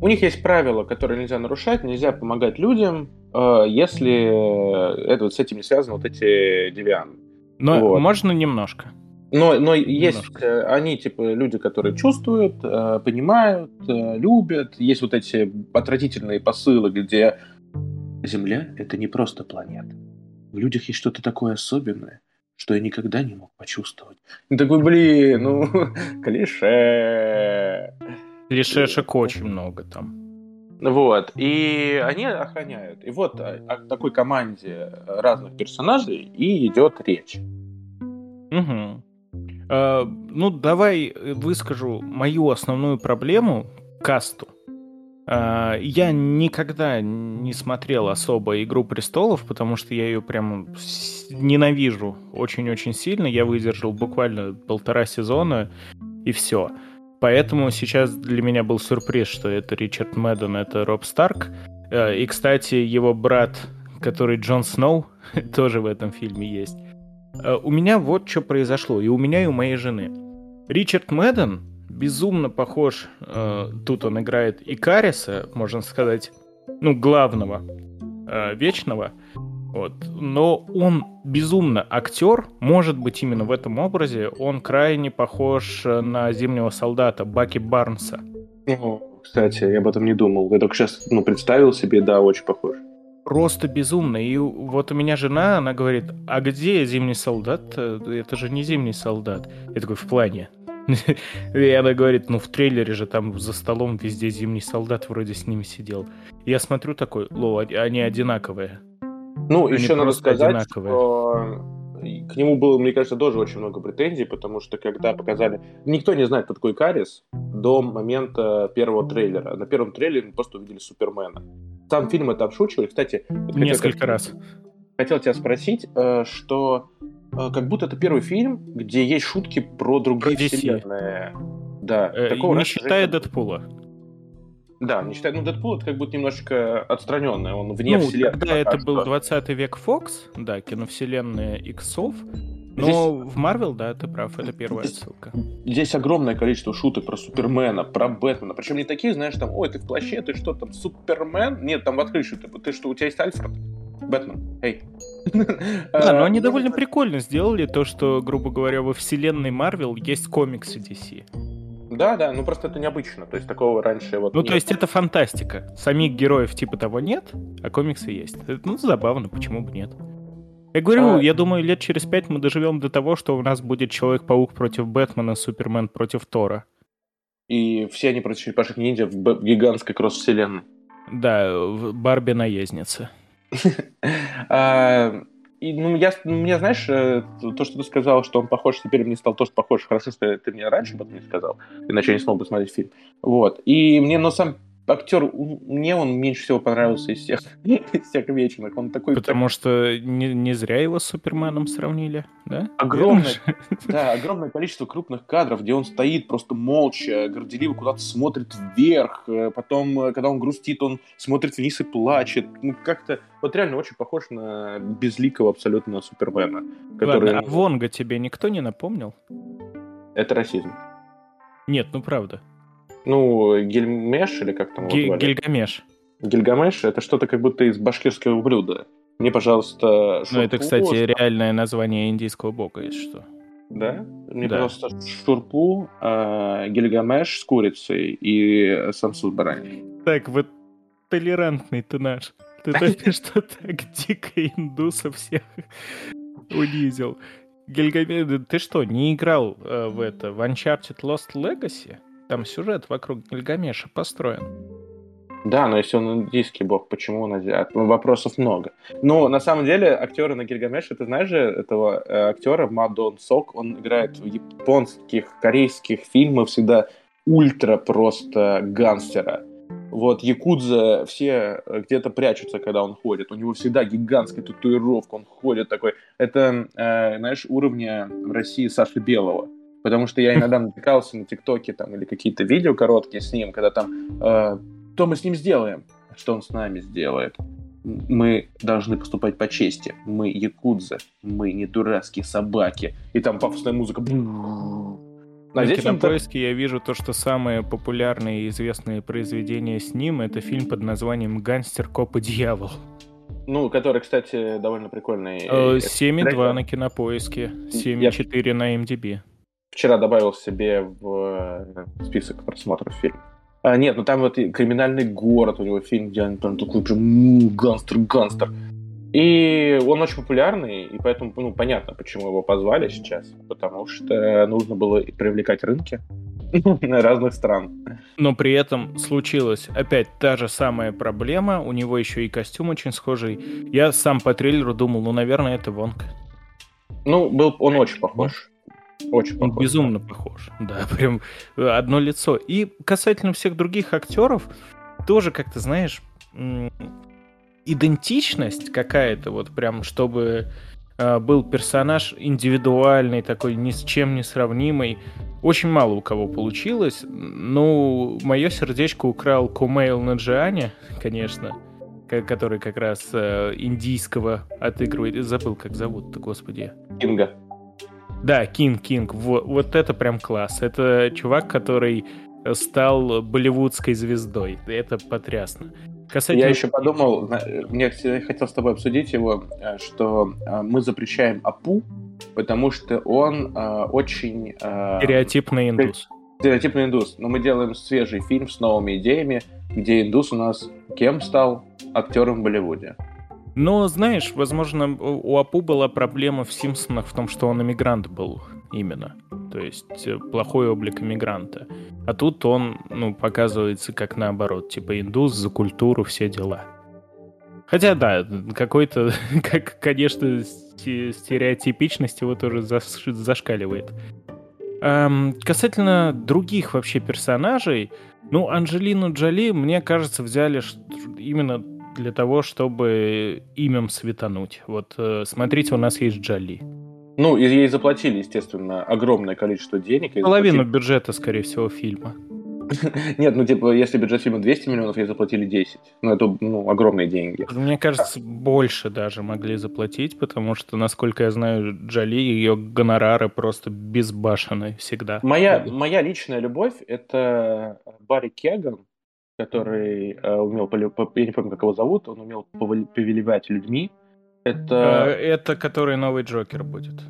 У них есть правила, которые нельзя нарушать, нельзя помогать людям, э, если э, это вот с этим не связаны вот эти девианы. Но Вот. можно немножко. Но, но есть Немножко. э, они, типа, люди, которые чувствуют, э, понимают, э, любят. Есть вот эти отвратительные посылы, где Земля — это не просто планета. В людях есть что-то такое особенное, что я никогда не мог почувствовать. И такой, блин, ну, клише. Клишешек очень много там. Вот, и они охраняют. И вот о, о такой команде разных персонажей и идет речь. Угу. А, ну, давай выскажу мою основную проблему касту. А, я никогда не смотрел особо «Игру престолов», потому что я ее прям ненавижу очень-очень сильно. Я выдержал буквально полтора сезона, и все. Поэтому сейчас для меня был сюрприз, что это Ричард Мэдден, это Роб Старк. И, кстати, его брат, который Джон Сноу, тоже в этом фильме есть. А, у меня вот что произошло, и у меня, и у моей жены. Ричард Мэдден безумно похож. Э, тут он играет Икариса, можно сказать, ну, главного, э, вечного. Вот. Но он безумно актер, может быть, именно в этом образе. Он крайне похож на зимнего солдата Баки Барнса. Кстати, я об этом не думал. Я только сейчас ну, представил себе, да, очень похож. Просто безумно. И вот у меня жена, она говорит, а где зимний солдат? Это же не зимний солдат. Я такой, в плане. И она говорит, ну в трейлере же там за столом везде зимний солдат вроде с ними сидел. Я смотрю такой, ло, они одинаковые. Ну, они еще надо сказать, одинаковые. что к нему было, мне кажется, тоже очень много претензий, потому что когда показали... Никто не знает, кто такой Карис до момента первого трейлера. На первом трейлере мы просто увидели Супермена. Там фильм это обшучивали. Кстати... Несколько хотел, раз. Хотел тебя спросить, э, что Э, как будто это первый фильм, где есть шутки про другие про вселенные. Да. Э, такого не считая. Дэдпула. Да, не считая, ну, Дэдпул это как будто немножечко отстраненное, он вне ну, вселенной. Когда это был 20 век Фокс, да, киновселенная Иксов, но здесь... в Марвел, да, ты прав, это первая здесь, ссылка. Здесь огромное количество шуток про Супермена, про Бэтмена. Причем не такие, знаешь, там, ой, ты в плаще, ты что там, Супермен? Нет, там в открытии, ты, ты что, у тебя есть Альфред? Бэтмен, эй. Да, но они довольно прикольно сделали то, что, грубо говоря, во вселенной Марвел есть комиксы DC. Да, да, ну просто это необычно, то есть такого раньше вот Ну, то есть это фантастика. Самих героев типа того нет, а комиксы есть. Ну, забавно, почему бы нет. Я говорю, а... я думаю, лет через пять мы доживем до того, что у нас будет Человек-паук против Бэтмена, Супермен против Тора. И все они против черепашек ниндзя в гигантской кросс-вселенной. Да, Барби-наездница. А, и, ну, я, мне, знаешь, э, то, что ты сказал, что он похож, теперь мне стал тоже похож. Хорошо, что ты мне раньше об этом не сказал, иначе я не смог бы смотреть фильм. Вот. И мне, но сам актер, мне он меньше всего понравился из всех, из всех вечных. Он такой... Потому что не, не зря его с Суперменом сравнили, да? Огромное, да, огромное количество крупных кадров, где он стоит просто молча, горделиво куда-то смотрит вверх. Э, потом, э, когда он грустит, он смотрит вниз и плачет. Ну, как-то... Вот реально очень похож на безликого абсолютно Супермена. Который... Ладно, а Вонга тебе никто не напомнил? Это расизм. Нет, ну правда. Ну, Гильмеш или как там его? Гильгамеш. Гильгамеш — это что-то как будто из башкирского блюда. Мне, пожалуйста, шурпу. Ну, это, кстати, реальное название индийского бога, если что. Да? Мне, да. пожалуйста, шурпу, э, гильгамеш с курицей и самсу с бараниной. Так, вот толерантный ты наш. Ты только что так дико индусов всех унизил. Гильгамеш, ты что, не играл э, в это, в Uncharted Lost Legacy? Там сюжет вокруг Гильгамеша построен. Да, но если он индийский бог, почему он азиат? Ну, вопросов много. Но на самом деле актеры на Гильгамеше, ты знаешь же этого э, актера Мадон Сок, он играет в японских, корейских фильмах всегда ультра просто гангстера. Вот, Якудза все где-то прячутся, когда он ходит. У него всегда гигантская татуировка, он ходит такой. Это, э, знаешь, уровня в России Саши Белого. Потому что я иногда натыкался на ТикТоке там или какие-то видео короткие с ним, когда там э, что мы с ним сделаем, что он с нами сделает. Мы должны поступать по чести. Мы якудза, мы не дурацкие собаки. И там пафосная музыка. На кинопоиске так... я вижу то, что самые популярные и известные произведения с ним это фильм под названием «Гангстер, коп и дьявол». Ну, который, кстати, довольно прикольный. 7,2 э, на кинопоиске, 7,4 я... на MDB вчера добавил себе в э, список просмотров фильм. А, нет, ну там вот криминальный город у него фильм, где он там такой прям гангстер, гангстер. И он очень популярный, и поэтому, ну, понятно, почему его позвали сейчас. Потому что нужно было привлекать рынки. разных стран. Но при этом случилась опять та же самая проблема. У него еще и костюм очень схожий. Я сам по трейлеру думал, ну, наверное, это Вонг. Ну, был он очень похож. Очень Он похож. безумно похож. Да, прям э, одно лицо. И касательно всех других актеров, тоже как-то, знаешь, идентичность какая-то, вот прям, чтобы э, был персонаж индивидуальный, такой ни с чем не сравнимый. Очень мало у кого получилось. Ну, мое сердечко украл Кумейл Нанджиани, конечно, ко- который как раз э, индийского отыгрывает. Забыл, как зовут-то, господи. Кинго. Да, Кинго, Кинго. Во- Вот, это прям класс. Это чувак, который стал болливудской звездой. Это потрясно. Касательно... Я еще подумал, мне хотел с тобой обсудить его, э, что э, мы запрещаем Апу, потому что он э, очень э, Стереотипный индус. стереотипный индус. Но мы делаем свежий фильм с новыми идеями, где индус у нас кем стал? Актером в Болливуде. Но, знаешь, возможно, у Апу была проблема в Симпсонах в том, что он иммигрант был именно. То есть э, плохой облик иммигранта. А тут он, ну, показывается как наоборот. Типа индус за культуру, все дела. Хотя, да, какой-то, как, конечно, сте- стереотипичность его тоже заш- зашкаливает. Эм, касательно других вообще персонажей, ну, Анджелину Джоли, мне кажется, взяли именно для того, чтобы имем светануть. Вот, э, смотрите, у нас есть Джоли. Ну, и ей заплатили, естественно, огромное количество денег. Половину заплатили- бюджета, скорее всего, фильма. Нет, ну, типа, если бюджет фильма 200 миллионов, ей заплатили 10. Ну, это, ну, огромные деньги. Мне кажется, больше даже могли заплатить, потому что, насколько я знаю, Джоли, ее гонорары просто безбашенные всегда. Моя, моя личная любовь — это Барри Кеган, который э, умел, полю- я не помню, как его зовут, он умел повел- повелевать людьми. Э, Это, Это который новый Джокер будет.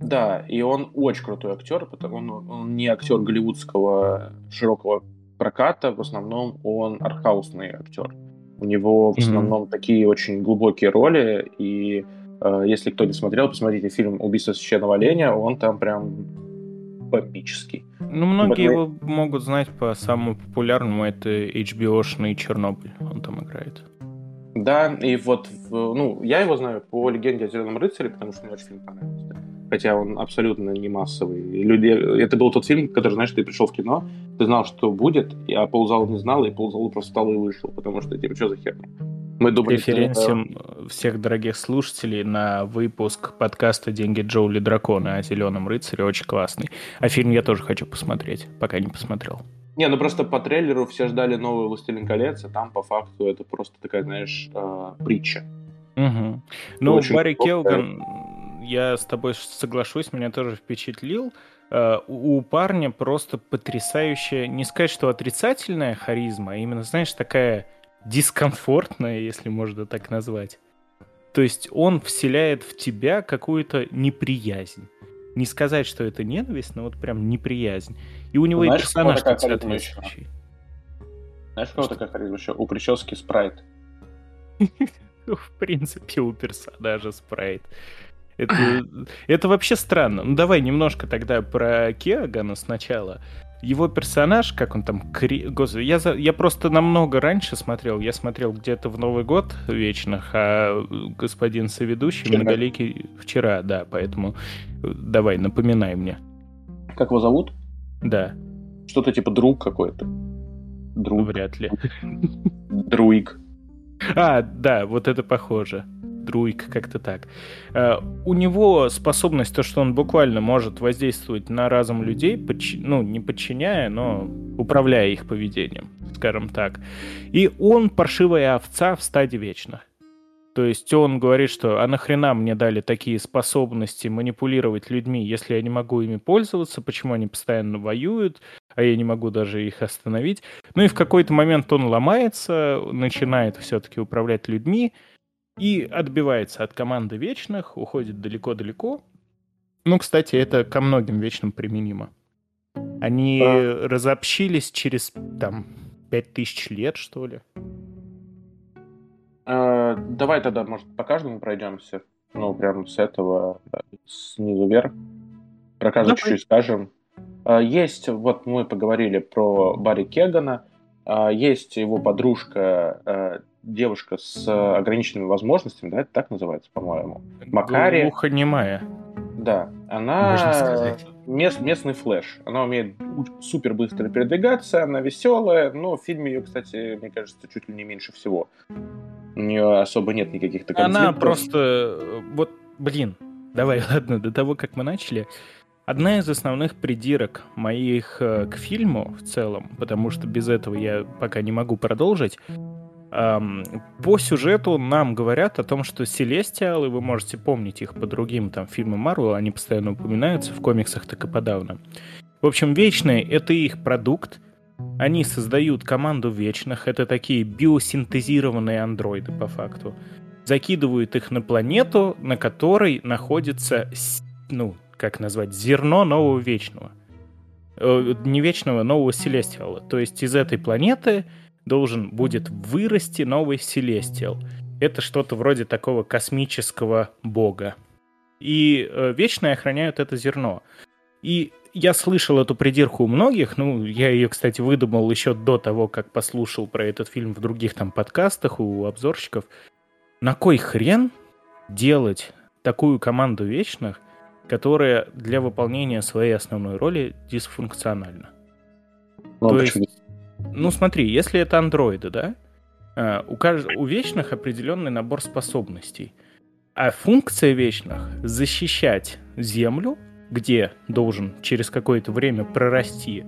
да, и он очень крутой актер, потому он, он не актер голливудского широкого проката, в основном он артхаусный актер. У него в основном такие очень глубокие роли, и э, если кто не смотрел, посмотрите фильм «Убийство священного оленя», он там прям бомбический. Ну, многие мы- его могут знать по самому популярному, это HBO-шный Чернобыль. Он там играет. Да, и вот, ну, я его знаю по легенде о Зеленом рыцаре, потому что мне очень фильм понравился. Хотя он абсолютно не массовый. И люди... Это был тот фильм, который, знаешь, ты пришел в кино, ты знал, что будет, а ползала не знал, и ползала просто встал и вышел, потому что, типа, что за херня? Мы думали, что это- всех дорогих слушателей на выпуск подкаста «Деньги Джоули Дракона» о Зеленом рыцаре. Очень классный. А фильм я тоже хочу посмотреть, пока не посмотрел. Не, ну просто по трейлеру все ждали новый «Властелин колец», а там, по факту, это просто такая, знаешь, э, притча. Мгм. Ну, Очень Барри. Келган, я с тобой соглашусь, меня тоже впечатлил. Э, у парня просто потрясающая, не сказать, что отрицательная харизма, а именно, знаешь, такая дискомфортная, если можно так назвать. То есть он вселяет в тебя какую-то неприязнь. Не сказать, что это ненависть, но вот прям неприязнь. И у него Знаешь, и персонаж тут соответствующий. Знаешь, кого такая харизма еще? У прически спрайт. В принципе, у персонажа спрайт. Это, это вообще странно. Ну давай немножко тогда про Кеогана сначала. Его персонаж, как он там... Кри... Господи, я, за- я просто намного раньше смотрел. Я смотрел где-то в Новый год вечных, а господин соведущий Вчера. многоликий вчера, да, поэтому э, давай, напоминай мне. Как его зовут? Да, Что-то типа друг какой-то. Друг. вряд ли. Друик. А, да, вот это похоже. Друик, как-то так. Э, У него способность, то, что он буквально может воздействовать на разум людей, подчи- ну, не подчиняя, но управляя их поведением, скажем так. И он паршивая овца в стаде вечных. То есть он говорит, что а нахрена мне дали такие способности манипулировать людьми, если я не могу ими пользоваться, почему они постоянно воюют, а я не могу даже их остановить. Ну и в какой-то момент он ломается, начинает все-таки управлять людьми и отбивается от команды вечных, уходит далеко-далеко. Ну, кстати, это ко многим вечным применимо. Они Да. разобщились через, там, пять тысяч лет, что ли. Э, давай тогда, может, по каждому пройдемся. Ну, прям с этого, снизу вверх. Про каждого Давай. чуть-чуть скажем. Э, есть, вот мы поговорили про Барри Кегана, э, есть его подружка, э, девушка с ограниченными возможностями, да, это так называется, по-моему. Макари. Глухонемая. Да, она мест, местный Flash. Она умеет супер быстро передвигаться, она веселая, но в фильме ее, кстати, мне кажется, чуть ли не меньше всего. У нее особо нет никаких таких Она просто... Вот, блин, давай, ладно, до того, как мы начали, Одна из основных придирок моих э, к фильму в целом, потому что без этого я пока не могу продолжить, по сюжету нам говорят о том, что Селестиалы, вы можете помнить их по другим там фильмам Марвел, они постоянно упоминаются в комиксах так и подавно. В общем, Вечные — это их продукт, они создают команду Вечных, это такие биосинтезированные андроиды по факту. Закидывают их на планету, на которой находится, ну, как назвать, зерно нового Вечного. Э, не Вечного, нового Селестиала. То есть из этой планеты должен будет вырасти новый Селестиал. Это что-то вроде такого космического бога. И э, Вечные охраняют это зерно. И я слышал эту придирку у многих, ну, я ее, кстати, выдумал еще до того, как послушал про этот фильм в других там подкастах у обзорщиков. На кой хрен делать такую команду вечных, которая для выполнения своей основной роли дисфункциональна? Ну, То есть, ну смотри, если это андроиды, да, э, у, кажд... у вечных определенный набор способностей. А функция вечных — защищать Землю, где должен через какое-то время прорасти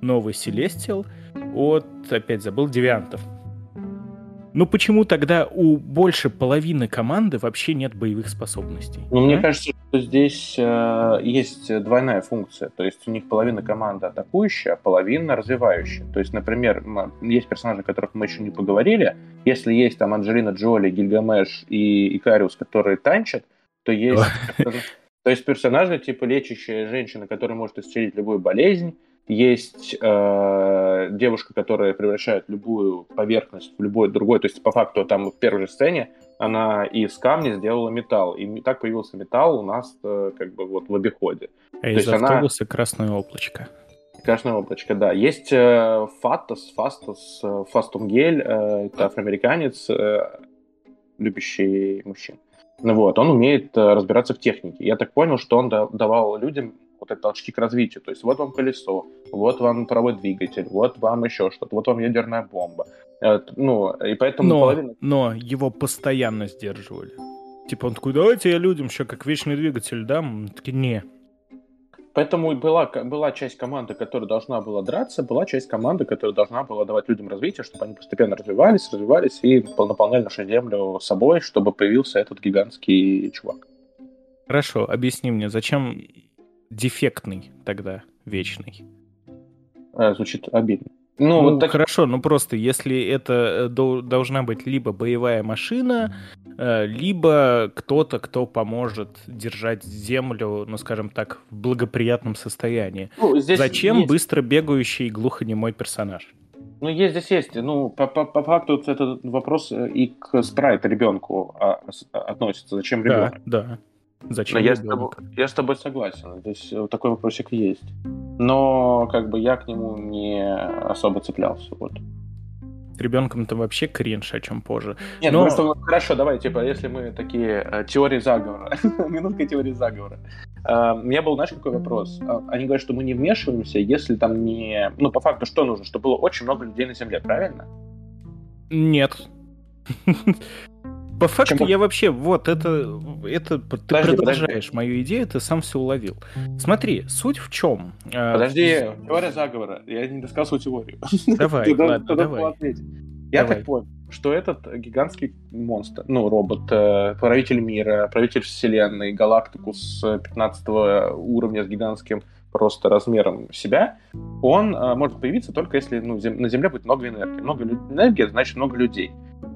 новый Селестиал от, опять забыл, девиантов. Ну почему тогда у больше половины команды вообще нет боевых способностей? Ну, а? мне кажется, что здесь э, есть двойная функция. То есть у них половина команды атакующая, а половина развивающая. То есть, например, есть персонажи, о которых мы еще не поговорили. Если есть там Анджелина Джоли, Гильгамеш и Икариус, которые танчат, то есть... То есть персонажи, типа лечащая женщина, которая может исцелить любую болезнь, есть э, девушка, которая превращает любую поверхность в любой другой. То есть, по факту, там в первой же сцене она из камня сделала металл. И так появился металл у нас э, как бы вот в обиходе. А из автобуса она... красное облачко. Красное облачко, да. Есть э, Фаттас, Фастас, э, Фастунгель, э, это афроамериканец, э, любящий мужчин. Ну вот, он умеет э, разбираться в технике. Я так понял, что он давал людям вот эти толчки к развитию. То есть вот вам колесо, вот вам паровой двигатель, вот вам еще что-то, вот вам ядерная бомба. Э, ну, и поэтому но, половина... Но его постоянно сдерживали. Типа он такой, давайте я людям еще как вечный двигатель дам. Такие, не, Поэтому была, была часть команды, которая должна была драться, была часть команды, которая должна была давать людям развитие, чтобы они постепенно развивались, развивались и наполняли нашу землю собой, чтобы появился этот гигантский чувак. Хорошо, объясни мне, зачем дефектный тогда вечный? А, звучит обидно. Ну, ну вот так... хорошо, ну просто если это э, должна быть либо боевая машина, э, либо кто-то, кто поможет держать землю, ну скажем так, в благоприятном состоянии. Ну, Зачем есть... быстро бегающий глухонемой персонаж? Ну, есть здесь есть. Ну, по, по, по факту этот вопрос э, и к спрайт ребенку а, относится. Зачем ребенок? Да, да. Зачем Но я с, тобой, я с тобой согласен. Здесь такой вопросик есть. Но как бы я к нему не особо цеплялся. Вот. С ребенком-то вообще кринж, о чем позже. Нет, Но... просто хорошо, давай, типа, если мы такие э, теории заговора, минутка теории заговора. Э, у меня был, знаешь, какой вопрос? Э, они говорят, что мы не вмешиваемся, если там не... Ну, по факту, что нужно? Чтобы было очень много людей на Земле, правильно? Нет. По факту Чем... я вообще, вот, это, это ты подожди, продолжаешь подожди. мою идею, ты сам все уловил. Смотри, суть в чем? А, подожди, теория заговора, я не рассказывал теорию. Давай, ладно, давай. Я так понял, что этот гигантский монстр, ну, робот, э, правитель мира, правитель вселенной, галактику с 15 уровня с гигантским просто размером себя, он э, может появиться только если ну, зем- на Земле будет много энергии. Много лю- энергии, значит много людей.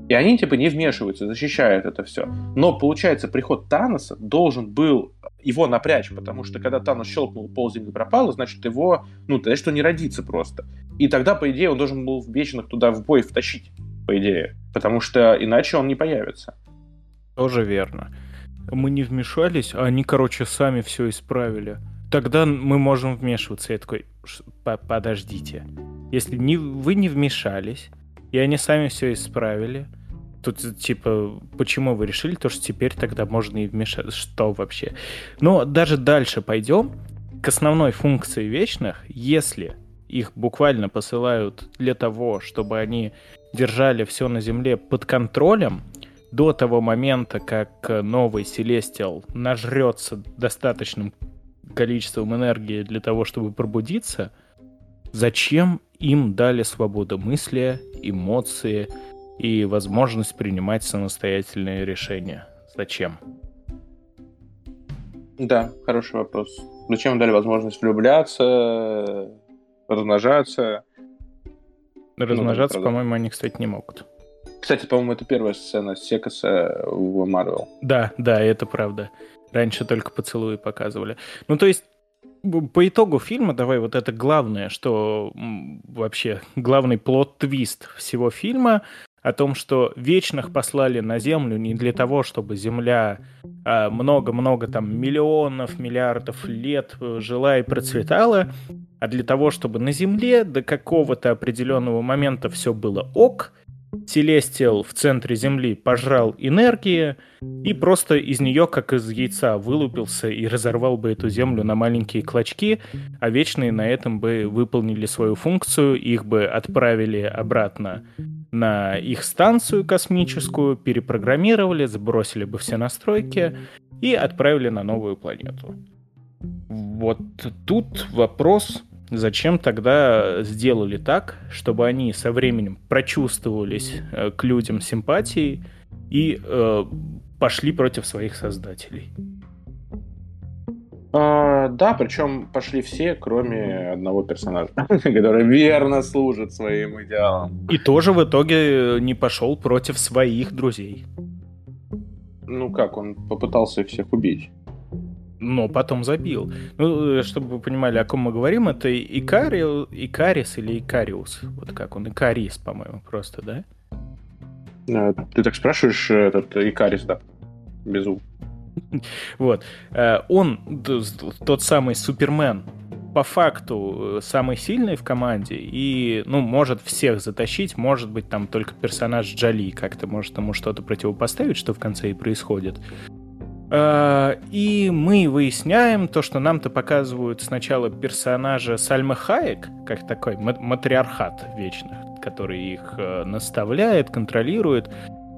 И они типа не вмешиваются, защищают это все. Но получается, приход Таноса должен был его напрячь, потому что когда Танос щелкнул, пол земли пропало, значит его, ну, значит, он не родится просто. И тогда, по идее, он должен был вечных туда в бой втащить, по идее. Потому что иначе он не появится. Тоже верно. Мы не вмешались, а они, короче, сами все исправили. Тогда мы можем вмешиваться. Я такой, подождите. Если не, вы не вмешались, и они сами все исправили, тут типа, почему вы решили то, что теперь тогда можно и вмешаться? Что вообще? Но даже дальше пойдем к основной функции вечных, если их буквально посылают для того, чтобы они держали все на Земле под контролем, до того момента, как новый Селестиал нажрется достаточным количеством энергии для того, чтобы пробудиться, зачем им дали свободу мысли, эмоции и возможность принимать самостоятельные решения? Зачем? Да, хороший вопрос. Зачем дали возможность влюбляться, размножаться? Размножаться, ну, по-моему, они, кстати, не могут. Кстати, по-моему, это первая сцена Секаса в Марвел. Да, да, это правда. Раньше только поцелуи показывали. Ну, то есть, по итогу фильма, давай вот это главное, что вообще главный плод-твист всего фильма о том, что вечных послали на Землю не для того, чтобы Земля а, много-много там миллионов, миллиардов лет э, жила и процветала, а для того, чтобы на Земле до какого-то определенного момента все было ок, Селестиал в центре Земли пожрал энергии и просто из нее, как из яйца, вылупился и разорвал бы эту Землю на маленькие клочки, а Вечные на этом бы выполнили свою функцию, их бы отправили обратно на их станцию космическую, перепрограммировали, сбросили бы все настройки и отправили на новую планету. Вот тут вопрос Зачем тогда сделали так, чтобы они со временем прочувствовались э, к людям симпатией и э, пошли против своих создателей? А, да, причем пошли все, кроме одного персонажа, который верно служит своим идеалам. И тоже в итоге не пошел против своих друзей. Ну как, он попытался их всех убить но потом забил. Ну, чтобы вы понимали, о ком мы говорим, это Икари... Икарис или Икариус. Вот как он, Икарис, по-моему, просто, да? А, ты так спрашиваешь, этот Икарис, да, без У. Вот. Э, он тот самый Супермен, по факту самый сильный в команде и, ну, может всех затащить, может быть, там только персонаж Джоли как-то может ему что-то противопоставить, что в конце и происходит. Э, и мы выясняем то, что нам-то показывают сначала персонажа Сальмы Хаек, как такой матриархат вечных, который их э, наставляет, контролирует.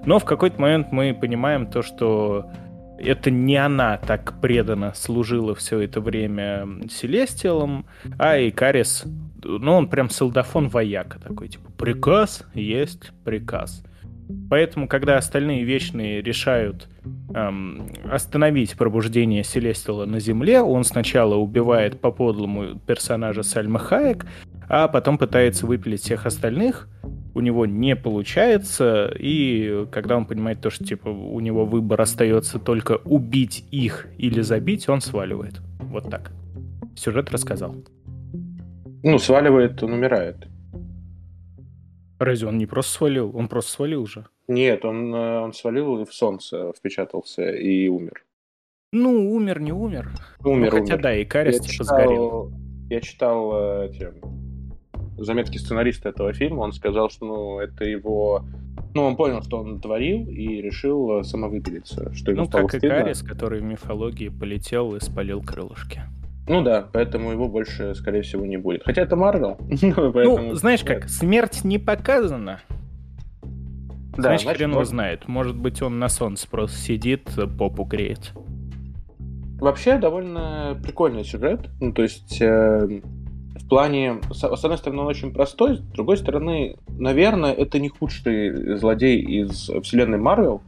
Но в какой-то момент мы понимаем то, что это не она так преданно служила все это время Селестиалом, а Икарис, ну, он прям солдафон вояка такой, типа, приказ есть приказ. Поэтому, когда остальные вечные решают эм, остановить пробуждение Селестила на Земле, он сначала убивает по подлому персонажа Сальмы Хаек, а потом пытается выпилить всех остальных. У него не получается, и когда он понимает то, что типа у него выбор остается только убить их или забить, он сваливает. Вот так. Сюжет рассказал. Ну, сваливает, он умирает. Разве он не просто свалил? Он просто свалил же. Нет, он, э, он свалил и в солнце впечатался и умер. Ну, умер, не умер. Умер, ну, хотя умер. да, и Карис я типа читал, сгорел. Я читал э, эти заметки сценариста этого фильма, он сказал, что ну, это его... Ну, он понял, что он творил, и решил э, самовыпилиться. Что ну, как стыдно. и Карис, который в мифологии полетел и спалил крылышки. Ну да, поэтому его больше, скорее всего, не будет. Хотя это Марвел. ну, знаешь как, смерть не показана. Да, Значит, значит, хрен его знает. Может быть, он на солнце просто сидит, попу греет. Вообще, довольно прикольный сюжет. Ну, то есть, э, в плане... С, с одной стороны, он очень простой, с другой стороны, наверное, это не худший злодей из вселенной Марвел.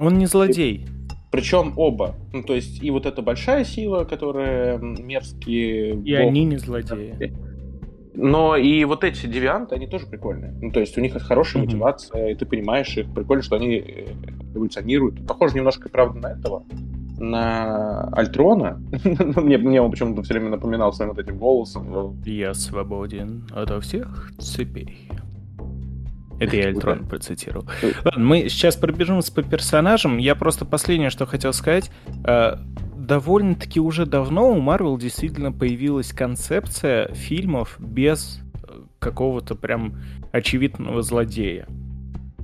Он не злодей. Причем оба. Ну, то есть и вот эта большая сила, которая мерзкие... И бог... они не злодеи. Но и вот эти девианты, они тоже прикольные. Ну, то есть у них хорошая mm-hmm. мотивация, и ты понимаешь их. Прикольно, что они э, эволюционируют. Похоже немножко, правда, на этого. На Альтрона. мне, мне он почему-то все время напоминал своим вот этим голосом. Я свободен ото всех цепей. Это я Эльтрон процитировал. Ладно, мы сейчас пробежимся по персонажам. Я просто последнее, что хотел сказать. Э, довольно-таки уже давно у Марвел действительно появилась концепция фильмов без э, какого-то прям очевидного злодея.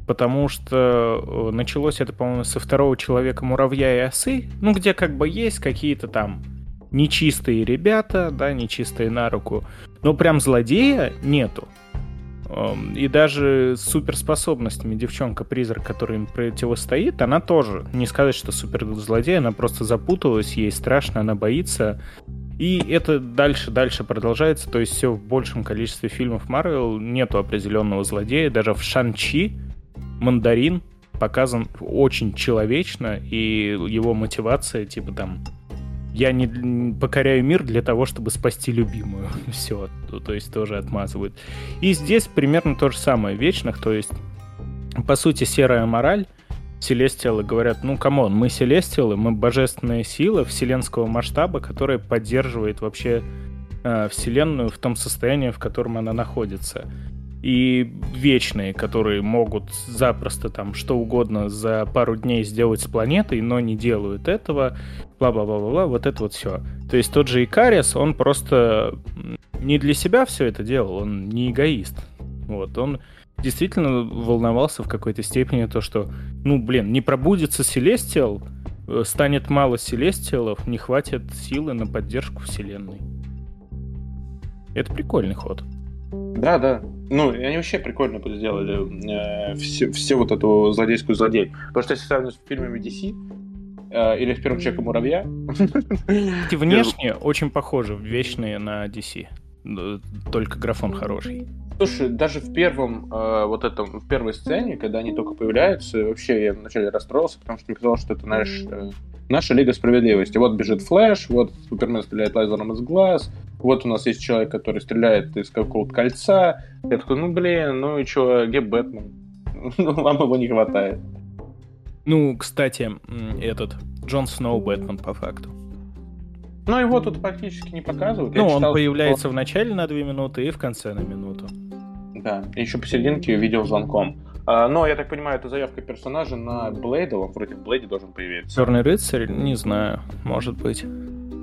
Потому что э, началось это, по-моему, со второго человека-муравья и осы, ну, где как бы есть какие-то там нечистые ребята, да, нечистые на руку, но прям злодея нету. Эм, и даже с суперспособностями девчонка-призрак, которая им противостоит, она тоже, не сказать, что суперзлодей, она просто запуталась, ей страшно, она боится. И это дальше-дальше продолжается, то есть все в большем количестве фильмов Марвел нету определенного злодея, даже в Шанчи Мандарин показан очень человечно, и его мотивация, типа там, я не покоряю мир для того, чтобы спасти любимую. Все, то есть тоже отмазывают. И здесь примерно то же самое. Вечных, то есть, по сути, серая мораль. Селестиалы говорят, ну, come on, мы селестиалы, мы божественная сила вселенского масштаба, которая поддерживает вообще э, вселенную в том состоянии, в котором она находится и вечные, которые могут запросто там что угодно за пару дней сделать с планетой, но не делают этого, бла-бла-бла-бла, вот это вот все. То есть тот же Икариас, он просто не для себя все это делал, он не эгоист. Вот, он действительно волновался в какой-то степени то, что, ну, блин, не пробудется Селестиал, э, станет мало Селестиалов, не хватит силы на поддержку Вселенной. Это прикольный ход. Да, да. Ну, и они вообще прикольно сделали э, все, все вот эту злодейскую злодей. Потому что если сравнивать с фильмами DC, э, или с первым человеком муравья. Эти внешне очень похожи, вечные на DC. Только графон хороший. Слушай, даже в первом, э, вот этом, в первой сцене, когда они только появляются, вообще я вначале расстроился, потому что мне казалось, что это, знаешь, э, наша Лига Справедливости. Вот бежит Флэш, вот Супермен стреляет лазером из глаз, вот у нас есть человек, который стреляет из какого-то кольца. Я такой, ну блин, ну и что, где Бэтмен? Ну, вам его не хватает. Ну, кстати, этот Джон Сноу Бэтмен по факту. Ну, его тут практически не показывают. Ну, он появляется что... в начале на две минуты и в конце на минуту. Да, еще посерединке видел звонком. А, но, я так понимаю, это заявка персонажа на Блейда, он вроде в Блейде должен появиться. Черный рыцарь? Не знаю, может быть.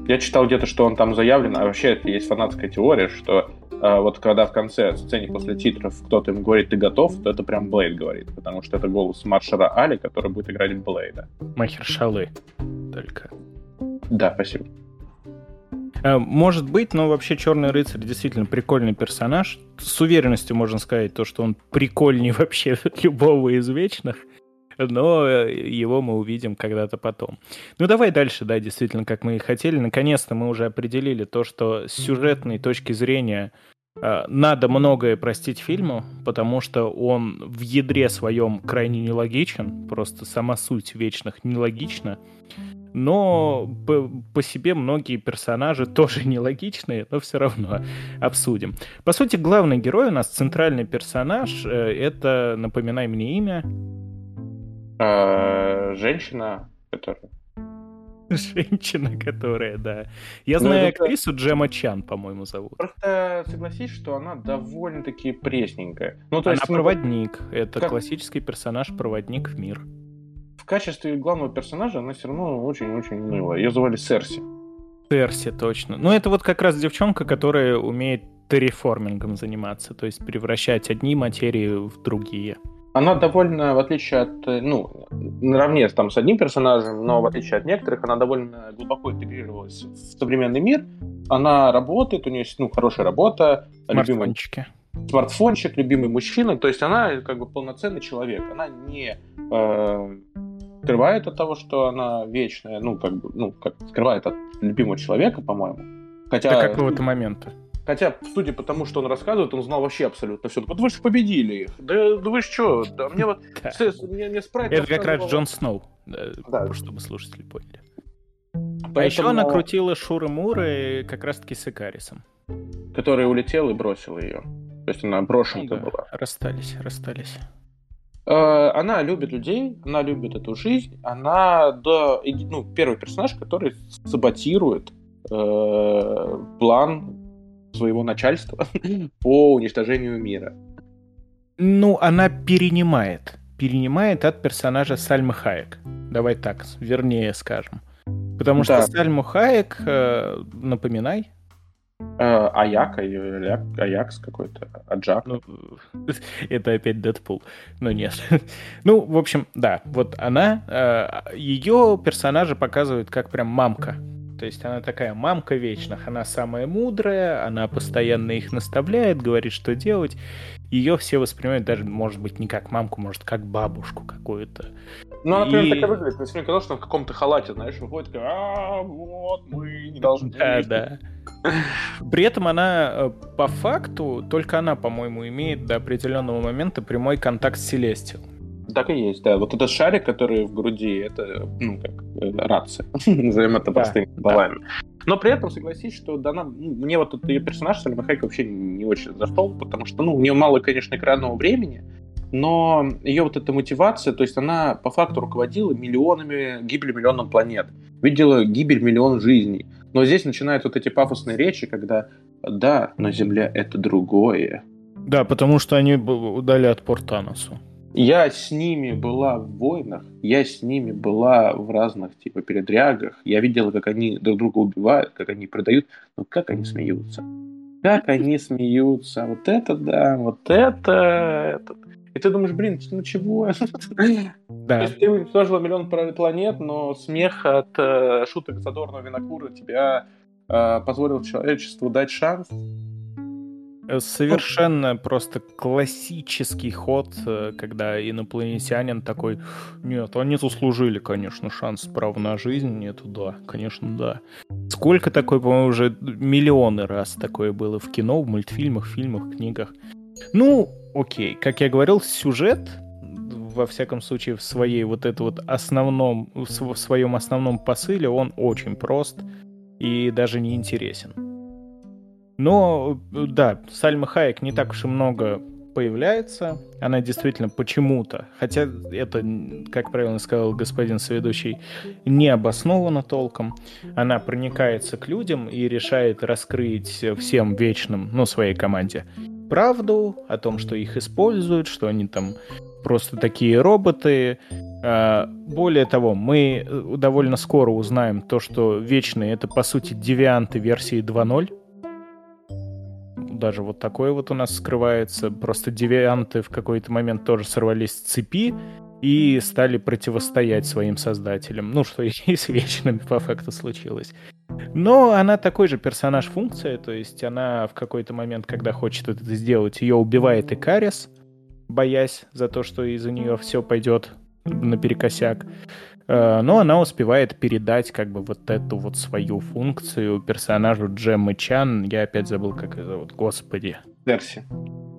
Я читал где-то, что он там заявлен, а вообще это есть фанатская теория, что э, вот когда в конце сцене после титров кто-то ему говорит «ты готов», то это прям Блейд говорит, потому что это голос Маршера Али, который будет играть Блейда. Махершалы только. Да, спасибо. Э, может быть, но вообще Черный рыцарь действительно прикольный персонаж. С уверенностью можно сказать то, что он прикольнее вообще любого из вечных но э, его мы увидим когда-то потом. Ну, давай дальше, да, действительно, как мы и хотели. Наконец-то мы уже определили то, что с сюжетной точки зрения э, надо многое простить фильму, потому что он в ядре своем крайне нелогичен, просто сама суть вечных нелогична. Но по, по себе многие персонажи тоже нелогичные, но все равно обсудим. По сути, главный герой у нас, центральный персонаж, э, это, напоминай мне имя, а, женщина, которая... Женщина, которая, да. Я ну, знаю актрису это... Джема Чан, по-моему, зовут. Просто согласись, что она довольно-таки пресненькая. Ну, то она есть, проводник. Ну, это как... классический персонаж-проводник в мир. В качестве главного персонажа она все равно очень-очень милая. Ее звали Серси. Серси, точно. Ну, это вот как раз девчонка, которая умеет терреформингом заниматься, то есть превращать одни материи в другие она довольно, в отличие от, ну, наравне там с одним персонажем, но в отличие от некоторых, она довольно глубоко интегрировалась в современный мир. Она работает, у нее есть, ну, хорошая работа. Смартфончики. Любимый, смартфончик, любимый мужчина. То есть она как бы полноценный человек. Она не э, скрывает от того, что она вечная, ну, как бы, ну, как скрывает от любимого человека, по-моему. Хотя... До какого-то момента. Хотя, судя по тому, что он рассказывает, он знал вообще абсолютно все. Вот вы же победили их. Да, да вы что? Да мне вот... Мне, мне спрайт Это как раз Джон Сноу, да. чтобы слушатели поняли. Поэтому... А еще она крутила Шуры Муры как раз-таки с Икарисом. Который улетел и бросил ее. То есть она брошенка да. была. Расстались, расстались. Э, она любит людей, она любит эту жизнь, она до, ну, первый персонаж, который саботирует э, план своего начальства по уничтожению мира. Ну, она перенимает. Перенимает от персонажа Сальмы Хаек. Давай так, вернее скажем. Потому да. что Сальму Хаек, э, напоминай. Э, Аяк, Аякс какой-то, Аджак. Ну, это опять Дэдпул, но нет. ну, в общем, да, вот она, э, ее персонажи показывают как прям мамка. То есть она такая мамка вечных, она самая мудрая, она постоянно их наставляет, говорит, что делать. Ее все воспринимают даже, может быть, не как мамку, может, как бабушку какую-то. Ну, она, например, и... так и выглядит. Мне сегодня казалось, что она в каком-то халате, знаешь, выходит, такая, а, вот, мы не должны... Да, да. При этом она, э, по факту, только она, по-моему, имеет до определенного момента прямой контакт с Селестиал. Так и есть, да. Вот этот шарик, который в груди, это, ну, как э, рация. Назовем это простыми словами. Но при этом согласись, что да, нам, ну, мне вот этот ее персонаж Сальма Хайк вообще не очень зашел, потому что, ну, у нее мало, конечно, экранного времени, но ее вот эта мотивация, то есть она по факту руководила миллионами, гибелью миллионов планет, видела гибель миллион жизней. Но здесь начинают вот эти пафосные речи, когда да, но Земля это другое. Да, потому что они дали отпор Таносу. Я с ними была в войнах, я с ними была в разных типа передрягах, я видела, как они друг друга убивают, как они продают, но как они смеются. Как они смеются. Вот это да, вот это, это. И ты думаешь, блин, ну чего? Да. То есть ты уничтожила миллион планет, но смех от э, шуток Задорного Винокура тебя э, позволил человечеству дать шанс совершенно просто классический ход, э, когда инопланетянин такой, нет, они заслужили, конечно, шанс права на жизнь, нет, да, конечно, да. Сколько такое, по-моему, уже миллионы раз такое было в кино, в мультфильмах, фильмах, книгах. Ну, окей, как я говорил, сюжет, во всяком случае, в своей вот это вот основном, в своем основном посыле, он очень прост и даже не интересен. Но, да, Сальма Хайек не так уж и много появляется. Она действительно почему-то, хотя это, как правильно сказал господин соведущий, не обосновано толком, она проникается к людям и решает раскрыть всем вечным, ну, своей команде, правду о том, что их используют, что они там просто такие роботы. А, более того, мы довольно скоро узнаем то, что вечные — это, по сути, девианты версии 2.0, даже вот такое вот у нас скрывается. Просто девианты в какой-то момент тоже сорвались с цепи и стали противостоять своим создателям. Ну, что и с вечными по факту случилось. Но она такой же персонаж-функция, то есть она в какой-то момент, когда хочет это сделать, ее убивает Икарис, боясь за то, что из-за нее все пойдет наперекосяк. Э, но она успевает передать как бы вот эту вот свою функцию персонажу Джеммы Чан. Я опять забыл, как ее зовут. Господи. Верси.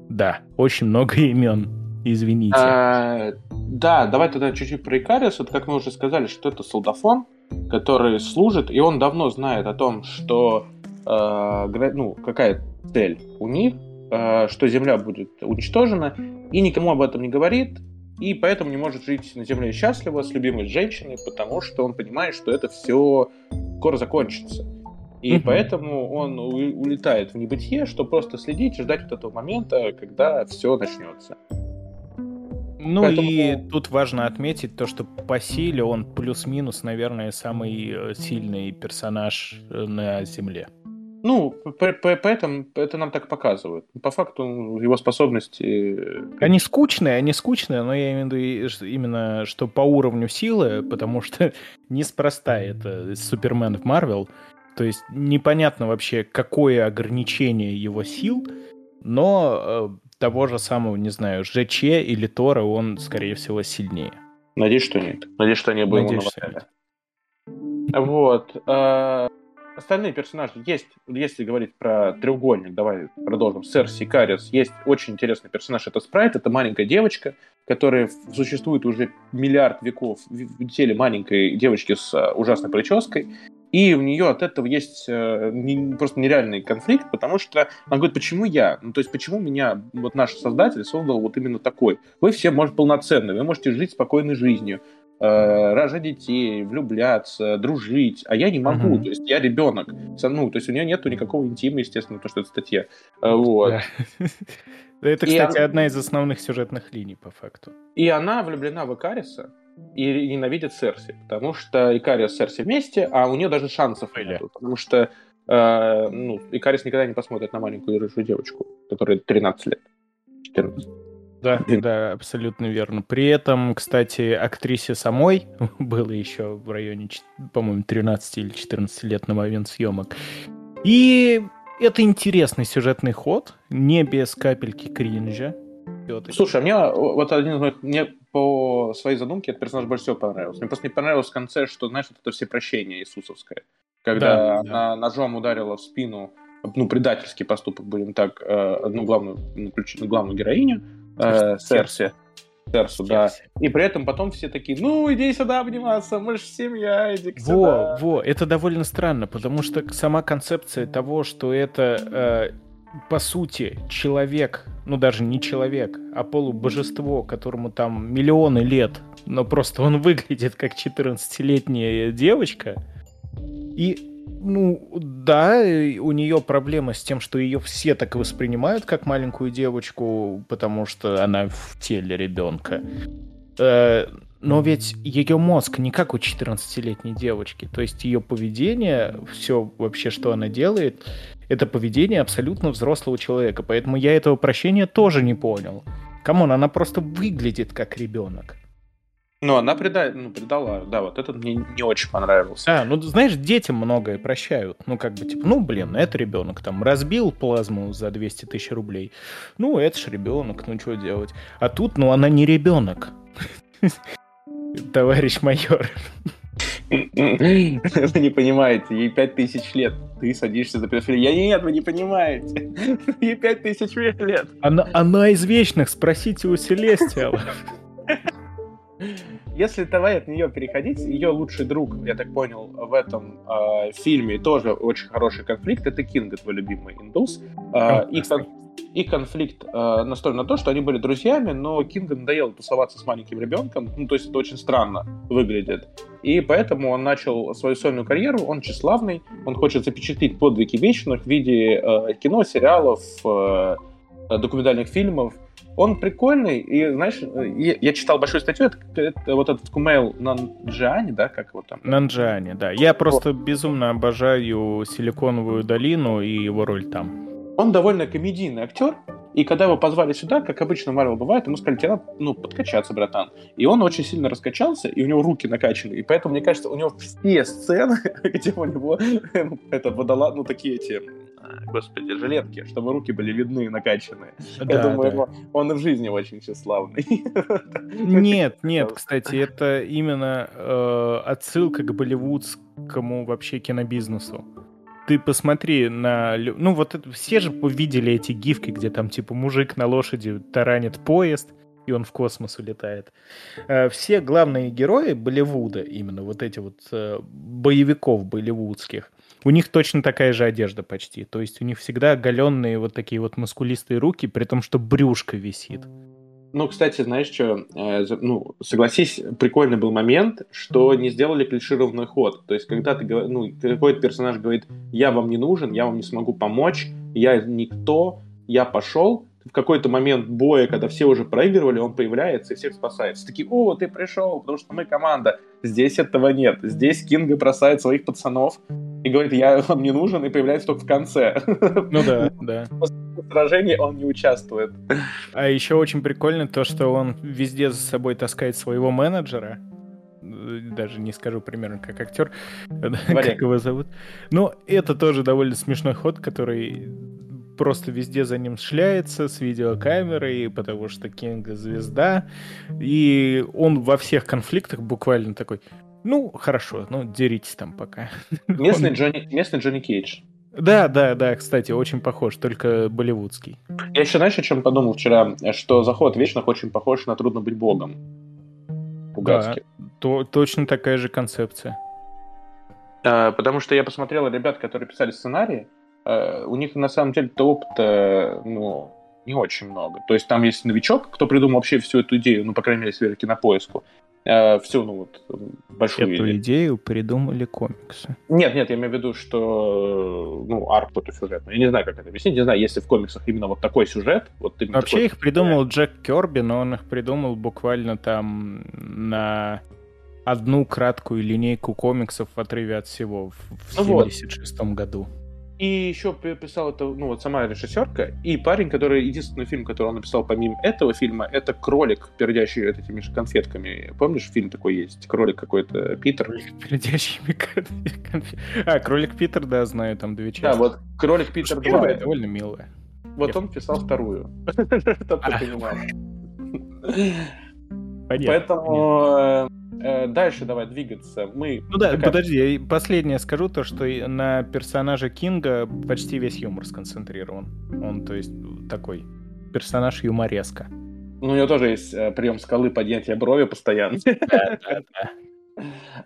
Да, очень много имен. Извините. А, да, давай тогда чуть-чуть про Икариус. Вот как мы уже сказали, что это солдафон, который служит, и он давно знает о том, что э, ну, какая цель у них, э, что Земля будет уничтожена, и никому об этом не говорит, и поэтому не может жить на Земле счастливо с любимой женщиной, потому что он понимает, что это все скоро закончится. И mm поэтому он улетает в небытие, чтобы просто следить и ждать вот этого момента, когда все начнется. Ну Поэтому... и тут важно отметить то, что по силе он плюс-минус, наверное, самый э, сильный персонаж э, на Земле. Ну, поэтому это нам так показывают. По факту его способности... Э, они скучные, они скучные, но я имею в виду именно, что по уровню силы, потому что неспроста это Супермен в Марвел. То есть непонятно вообще, какое ограничение его сил, но э, того же самого, не знаю, ЖЧ или Тора, он, скорее всего, сильнее. Надеюсь, что нет. Надеюсь, что они Надеюсь, нет. Вот. Э, остальные персонажи есть, если говорить про треугольник, давай продолжим. Сэр Сикариус, есть очень интересный персонаж, это Спрайт, это маленькая девочка, которая существует уже миллиард веков в теле маленькой девочки с а, ужасной прической, и у нее от этого есть э, не, просто нереальный конфликт, потому что она говорит, почему я? Ну, то есть, почему меня вот наш создатель создал вот именно такой? Вы все, может, полноценны, вы можете жить спокойной жизнью, рожать детей, влюбляться, дружить, а я не могу, uh-huh. то есть я ребенок, ну, то есть у нее нету никакого интима, естественно, то, что это статья, э, вот. Это, кстати, одна из основных сюжетных линий, по факту. И она влюблена в Икариса, и ненавидит Серси, потому что Икариус с Серси вместе, а у нее даже шансов нет, потому что э, ну, Икариус никогда не посмотрит на маленькую рыжую девочку, которой 13 лет, 14. Да, да, абсолютно верно. При этом, кстати, актрисе самой было еще в районе, по-моему, 13 или 14 лет на момент съемок. И это интересный сюжетный ход, не без капельки кринжа. Слушай, а мне вот один из моих, мне по своей задумке этот персонаж больше всего понравился. Мне просто не понравилось в конце, что, знаешь, вот это все прощение Иисусовское. Когда да, она да. ножом ударила в спину, ну, предательский поступок, будем так, э, одну главную, ну, главную героиню, э, Серси. Серсу, да. И при этом потом все такие, ну, иди сюда обниматься, мы же семья, иди к Во, во, это довольно странно, потому что сама концепция того, что это, э, по сути, человек, ну, даже не человек, а полубожество, которому там миллионы лет, но просто он выглядит как 14-летняя девочка, и ну, да, у нее проблема с тем, что ее все так воспринимают как маленькую девочку, потому что она в теле ребенка. Э, но ведь ее мозг не как у 14-летней девочки. То есть ее поведение, все вообще, что она делает, это поведение абсолютно взрослого человека. Поэтому я этого прощения тоже не понял. Come on, она просто выглядит как ребенок. Ну, она преда... ну, предала, да, вот этот мне не очень понравился. А, ну, знаешь, детям многое прощают. Ну, как бы, типа, ну, блин, это ребенок там разбил плазму за 200 тысяч рублей. Ну, это ж ребенок, ну, что делать? А тут, ну, она не ребенок. Товарищ майор. Вы не понимаете, ей 5000 лет. Ты садишься за педофилию. Я нет, вы не понимаете. Ей 5000 лет. Она, она из вечных, спросите у Селестиала. Если давай от нее переходить, ее лучший друг, я так понял, в этом э, фильме тоже очень хороший конфликт. Это Кинг, твой любимый индус. Э, и, кон- и конфликт э, настроен на то, что они были друзьями, но Кингу надоело тусоваться с маленьким ребенком. Ну, то есть это очень странно выглядит. И поэтому он начал свою сольную карьеру. Он тщеславный, он хочет запечатлеть подвиги вечных в виде э, кино, сериалов, э, документальных фильмов он прикольный, и, знаешь, я, я читал большую статью, это, это вот этот Кумейл Нанджиани, да, как его там? Нанджиани, да. Я просто вот. безумно обожаю Силиконовую долину и его роль там. Он довольно комедийный актер, и когда его позвали сюда, как обычно Марвел бывает, ему сказали, тебе надо ну, подкачаться, братан. И он очень сильно раскачался, и у него руки накачаны. И поэтому, мне кажется, у него все сцены, где у него это водола, ну, такие эти господи, жилетки, чтобы руки были видны и накачанные. Да, Я думаю, да. он и в жизни очень тщеславный. Нет, нет, кстати, это именно э, отсылка к болливудскому вообще кинобизнесу ты посмотри на... Ну, вот это, все же видели эти гифки, где там, типа, мужик на лошади таранит поезд, и он в космос улетает. Э, все главные герои Болливуда, именно вот эти вот э, боевиков болливудских, у них точно такая же одежда почти. То есть у них всегда оголенные вот такие вот мускулистые руки, при том, что брюшко висит. Ну, кстати, знаешь что, э, ну, согласись, прикольный был момент, что не сделали клишированный ход. То есть, когда ты, ну, какой-то персонаж говорит, я вам не нужен, я вам не смогу помочь, я никто, я пошел, в какой-то момент боя, когда все уже проигрывали, он появляется и всех спасает. Все такие, о, ты пришел, потому что мы команда. Здесь этого нет. Здесь Кинга бросает своих пацанов и говорит, я вам не нужен, и появляется только в конце. Ну да, да. После сражения он не участвует. А еще очень прикольно то, что он везде за собой таскает своего менеджера, даже не скажу примерно как актер, как его зовут. Но это тоже довольно смешной ход, который просто везде за ним шляется с видеокамерой, потому что Кинг звезда. И он во всех конфликтах буквально такой, ну, хорошо, ну, деритесь там пока. Местный, он... Джонни, местный Джонни Кейдж. Да, да, да, кстати, очень похож, только болливудский. Я еще, знаешь, о чем подумал вчера? Что заход вечных очень похож на «Трудно быть богом». Пугацкий. Да, то, точно такая же концепция. А, потому что я посмотрел ребят, которые писали сценарии, Э, у них на самом деле опыта, ну, не очень много. То есть там есть новичок, кто придумал вообще всю эту идею, ну, по крайней мере, с на поиску. Э, всю, ну вот, большую Эту идею. идею придумали комиксы. Нет, нет, я имею в виду, что, ну, арку эту сюжетную. Я не знаю, как это объяснить, не знаю, если в комиксах именно вот такой сюжет. Вот Вообще такой... их придумал Джек Керби, но он их придумал буквально там на одну краткую линейку комиксов в отрыве от всего в 1976 ну вот. году. И еще писал это, ну вот сама режиссерка, и парень, который, единственный фильм, который он написал помимо этого фильма, это «Кролик, пердящий этими же конфетками». Помнишь, фильм такой есть? Кролик какой-то, Питер. Пердящими конфетками. А, Кролик Питер, да, знаю, там две части. Да, вот Кролик Питер 2. довольно милая. Вот он писал вторую. Чтобы ты понимал. Поэтому Э, дальше давай двигаться. Мы ну да, такая... подожди, я последнее скажу, то, что на персонаже Кинга почти весь юмор сконцентрирован. Он, то есть, такой персонаж юмореска. Ну, у него тоже есть э, прием скалы поднятия брови постоянно. Да, да, да.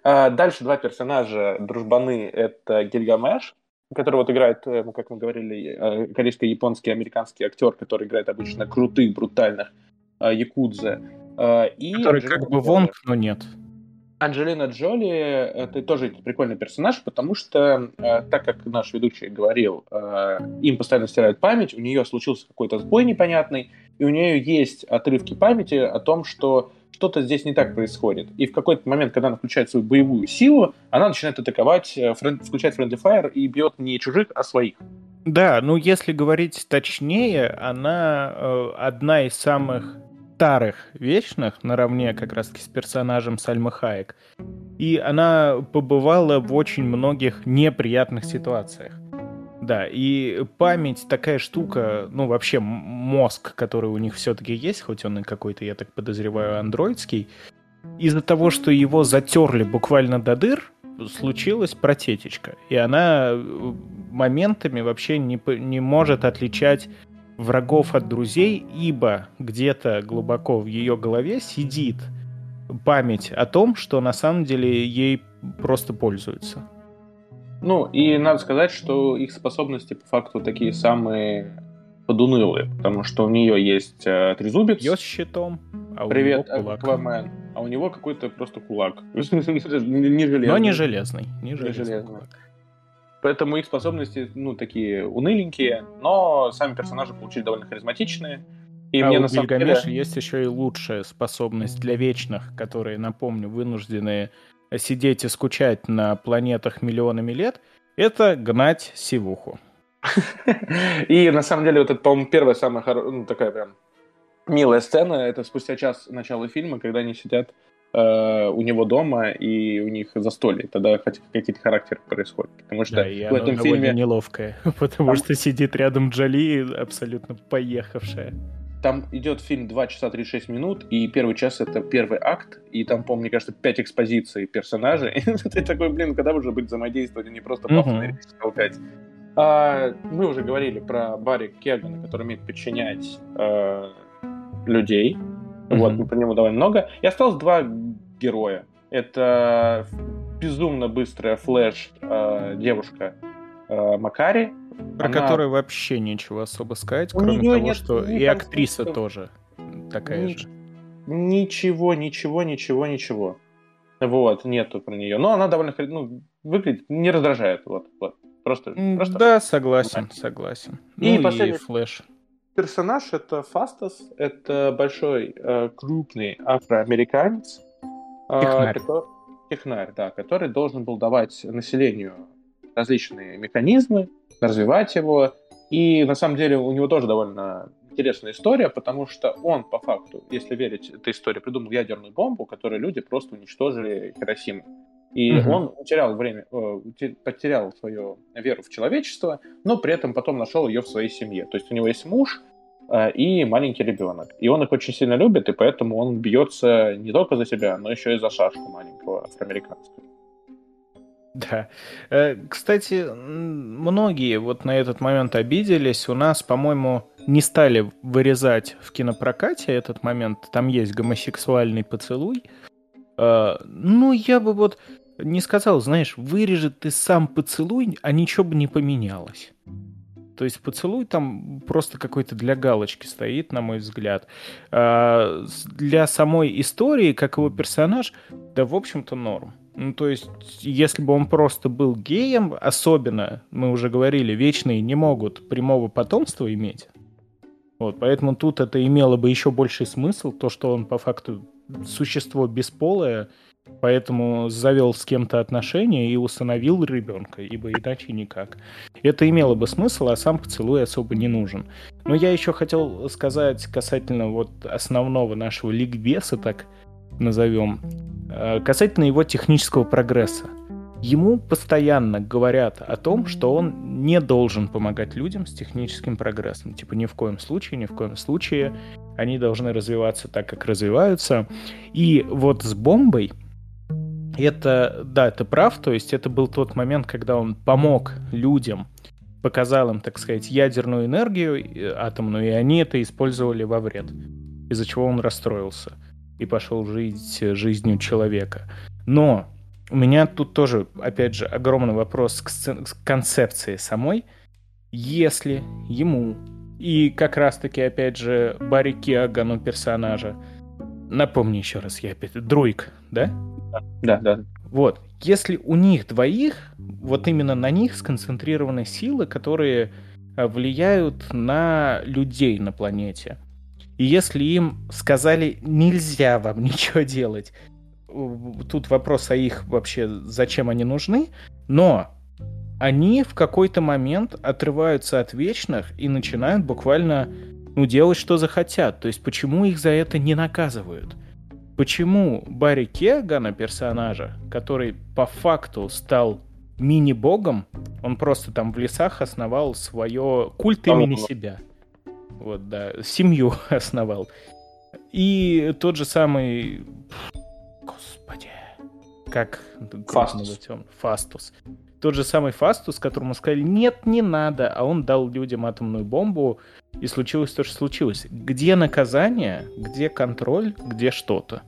А, дальше два персонажа дружбаны. Это Гильгамеш, который вот играет, э, ну, как мы говорили, корейско-японский американский актер, который играет обычно крутых, брутальных якудзе. И который как бы Вонг, но нет. Анджелина Джоли это тоже прикольный персонаж, потому что, э, так как наш ведущий говорил, э, им постоянно стирают память, у нее случился какой-то сбой непонятный, и у нее есть отрывки памяти о том, что что-то здесь не так происходит. И в какой-то момент, когда она включает свою боевую силу, она начинает атаковать, э, френд, включать Friendly Fire и бьет не чужих, а своих. Да, ну если говорить точнее, она э, одна из самых старых вечных, наравне как раз с персонажем Сальмы Хаек. И она побывала в очень многих неприятных ситуациях. Да, и память такая штука, ну вообще мозг, который у них все-таки есть, хоть он и какой-то, я так подозреваю, андроидский, из-за того, что его затерли буквально до дыр, случилась протечечка. И она э, моментами вообще не, не может отличать врагов от друзей, ибо где-то глубоко в ее голове сидит память о том, что на самом деле ей просто пользуются. Ну, и надо сказать, что их способности по факту такие самые подунылые, потому что у нее есть э, трезубец. Ее с щитом. А Привет, Аквамен. А у него какой-то просто кулак. не железный. Но не железный. Не железный. Не железный. Поэтому их способности, ну, такие уныленькие, но сами персонажи получили довольно харизматичные. И а мне у на самом деле... есть еще и лучшая способность для вечных, которые, напомню, вынуждены сидеть и скучать на планетах миллионами лет, это гнать сивуху. И на самом деле вот это, по-моему, первая самая ну, такая прям милая сцена, это спустя час начала фильма, когда они сидят э, у него дома и у них застолье. Тогда хоть какие-то характеры происходят. Потому что да, и в этом фильме... неловкое, потому там... что сидит рядом Джоли, абсолютно поехавшая. Там идет фильм 2 часа 36 минут, и первый час — это первый акт, и там, помню, мне кажется, 5 экспозиций персонажей. Ты такой, блин, когда уже быть взаимодействовать, а не просто пафосно речь толкать. А, мы уже говорили про Барри Кегана, который умеет подчинять э, людей. Mm-hmm. Вот, мы про него довольно много. И осталось два героя. Это безумно быстрая Flash э, девушка э, Макари. Про Она... которую вообще нечего особо сказать, кроме того, нет, что и актриса что... тоже такая Ни... же. Ничего, ничего, ничего, ничего. Вот, нету про нее. Но она довольно ну, выглядит, не раздражает. Вот, вот. Просто, просто... Да, согласен, согласен. И, ну, последний... и Flash персонаж это Фастас, это большой э, крупный афроамериканец. Э, технарь. Который, технарь, да, который должен был давать населению различные механизмы, развивать его. И на самом деле у него тоже довольно интересная история, потому что он, по факту, если верить этой истории, придумал ядерную бомбу, которую люди просто уничтожили Хиросиму. И угу. он потерял время, э, потерял свою веру в человечество, но при этом потом нашел ее в своей семье. То есть у него есть муж и маленький ребенок. И он их очень сильно любит, и поэтому он бьется не только за себя, но еще и за шашку маленького афроамериканского. Да. Э, кстати, многие вот на этот момент обиделись. У нас, по-моему, не стали вырезать в кинопрокате этот момент. Там есть гомосексуальный поцелуй. Ну, я бы вот не сказал, знаешь, вырежет ты сам поцелуй, а ничего бы не поменялось. То есть поцелуй там просто какой-то для галочки стоит, на мой взгляд. А, для самой истории, как его персонаж, да, в общем-то, норм. Ну, то есть, если бы он просто был геем, особенно, мы уже говорили, вечные не могут прямого потомства иметь. Вот, поэтому тут это имело бы еще больший смысл, то, что он по факту существо бесполое, поэтому завел с кем-то отношения и усыновил ребенка, ибо иначе никак. Это имело бы смысл, а сам поцелуй особо не нужен. Но я еще хотел сказать касательно вот основного нашего ликбеса, так назовем, э, касательно его технического прогресса. Ему постоянно говорят о том, что он не должен помогать людям с техническим прогрессом. Типа ни в коем случае, ни в коем случае. Они должны развиваться так, как развиваются. И вот с бомбой это, да, это прав, то есть это был тот момент, когда он помог людям, показал им, так сказать, ядерную энергию э, атомную, и они это использовали во вред, из-за чего он расстроился и пошел жить жизнью человека. Но у меня тут тоже, опять же, огромный вопрос к, сцен- к концепции самой. Если ему и как раз-таки, опять же, Барри Киагану персонажа, напомни еще раз, я опять, Друик, да? Да, да. Вот, если у них двоих, вот именно на них сконцентрированы силы, которые а, влияют на людей на планете. И если им сказали, нельзя вам ничего делать, тут вопрос о их вообще, зачем они нужны, но они в какой-то момент отрываются от вечных и начинают буквально ну, делать, что захотят. То есть почему их за это не наказывают? Почему Барри Кегана, персонажа, который по факту стал мини-богом, он просто там в лесах основал свое культ имени себя. Вот, да, семью основал. И тот же самый как Фастус. Фастус. Тот же самый Фастус, которому сказали, нет, не надо, а он дал людям атомную бомбу, и случилось то, что случилось. Где наказание, где контроль, где что-то?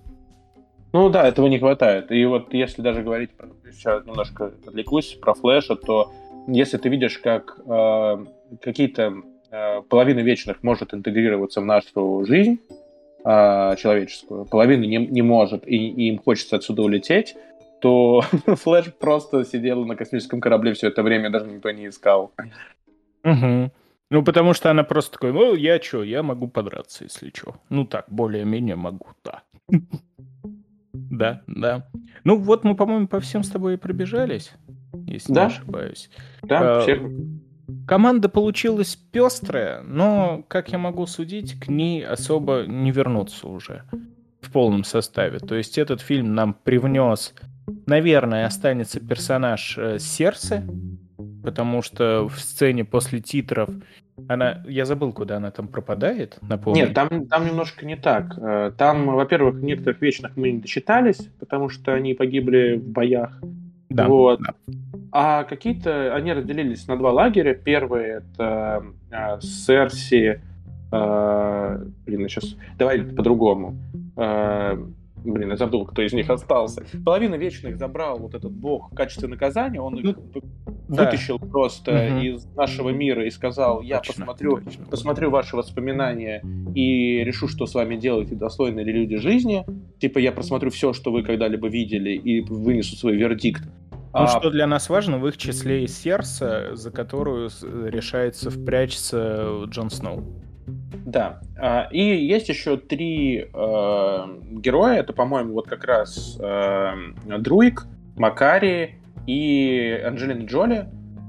Ну да, этого не хватает. И вот если даже говорить, сейчас немножко отвлекусь, про Флэша, то если ты видишь, как э, какие-то э, половины вечных может интегрироваться в нашу жизнь э, человеческую, половина не, не может, и, и им хочется отсюда улететь, то Флэш просто сидел на космическом корабле все это время, даже никто не искал. Угу. Ну, потому что она просто такой, ну, я что, я могу подраться, если что. Ну, так, более-менее могу, да. Да, да. Ну, вот мы, по-моему, по всем с тобой и пробежались, если да? не ошибаюсь. Да, а, все. Команда получилась пестрая, но, как я могу судить, к ней особо не вернуться уже в полном составе. То есть этот фильм нам привнес Наверное, останется персонаж э, Сердце, потому что в сцене после титров она, я забыл, куда она там пропадает, напомню. Нет, там, там немножко не так. Э, там, во-первых, некоторых вечных мы не дочитались, потому что они погибли в боях. Да, вот. да. А какие-то, они разделились на два лагеря. Первый это э, Серси, э, блин, сейчас, давай по-другому. Э, Блин, я забыл, кто из них остался. Половина вечных забрал вот этот бог в качестве наказания. Он их ну, вытащил да. просто угу. из нашего мира и сказал: Я точно, посмотрю, точно. посмотрю ваши воспоминания и решу, что с вами делать и достойны ли люди жизни. Типа, я просмотрю все, что вы когда-либо видели, и вынесу свой вердикт. Ну, а... что для нас важно, в их числе и сердце, за которую решается впрячься Джон Сноу. Да. А, и есть еще три э, героя. Это, по-моему, вот как раз э, Друик, Макари и Анджелина Джоли.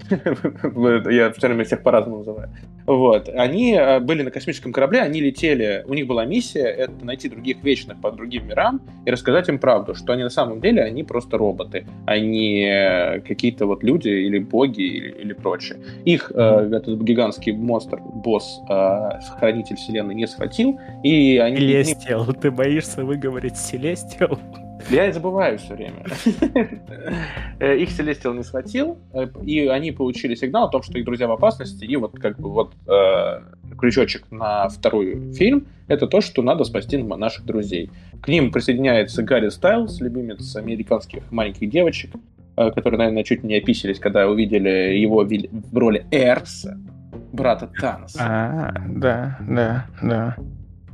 Я все время всех по-разному называю. Вот. Они э, были на космическом корабле, они летели, у них была миссия, это найти других вечных по другим мирам и рассказать им правду, что они на самом деле, они просто роботы, а не какие-то вот люди или боги или, или прочее. Их э, этот гигантский монстр, босс, э, хранитель вселенной не схватил, и они... Селестиал, ты боишься выговорить Селестиал? Я забываю все время. Э, их Селестиал не схватил, э, и они получили сигнал о том, что их друзья в опасности, и вот как бы вот э, крючочек на второй фильм — это то, что надо спасти наших друзей. К ним присоединяется Гарри Стайлс, любимец американских маленьких девочек, которые, наверное, чуть не описались, когда увидели его в роли Эрса. брата Таноса. А, да, да, да.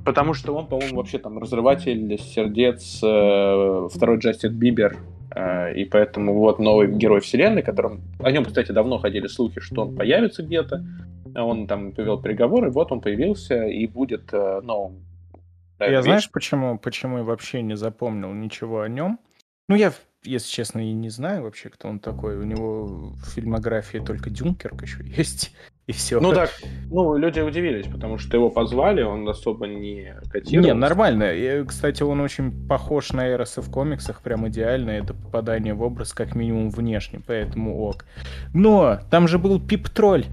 Потому что он, по-моему, вообще там разрыватель сердец э, второй Джастин Бибер. Э, и поэтому вот новый герой вселенной, которым... О нем, кстати, давно ходили слухи, что он появится где-то. Он там повел переговоры, вот он появился и будет э, новым. Я знаешь, почему, почему я вообще не запомнил ничего о нем? Ну, я, если честно, и не знаю вообще, кто он такой. У него в фильмографии только Дюнкерк еще есть и все. Ну так, ну люди удивились, потому что его позвали, он особо не котировался. Не, нормально. И, кстати, он очень похож на Эроса в комиксах, прям идеально. Это попадание в образ как минимум внешне, поэтому ок. Но там же был Пип-тролль.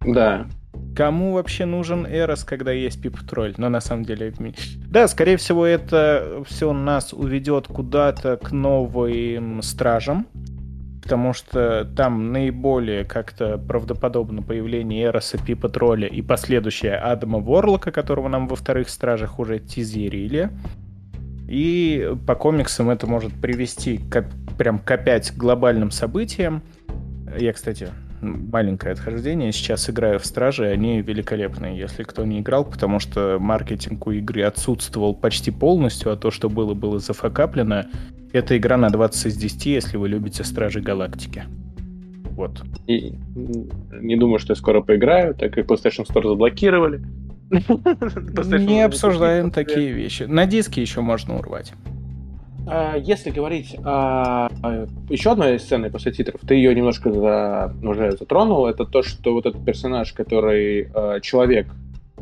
Да. Кому вообще нужен Эрос, когда есть Пип-тролль? Но на самом деле... Да, скорее всего, это все нас уведет куда-то к новым стражам потому что там наиболее как-то правдоподобно появление Эроса, Пипа Тролля и последующее Адама Ворлока, которого нам во вторых Стражах уже тизерили. И по комиксам это может привести к, прям к опять глобальным событиям. Я, кстати, маленькое отхождение. Сейчас играю в Стражи, они великолепные, если кто не играл, потому что маркетинг у игры отсутствовал почти полностью, а то, что было, было зафакаплено. Это игра на 20 из 10, если вы любите Стражи Галактики. Вот. И не думаю, что я скоро поиграю, так как PlayStation Store заблокировали. Не обсуждаем такие вещи. На диске еще можно урвать. А, если говорить о еще одной сцены после титров, ты ее немножко за, уже затронул, это то, что вот этот персонаж, который э, человек,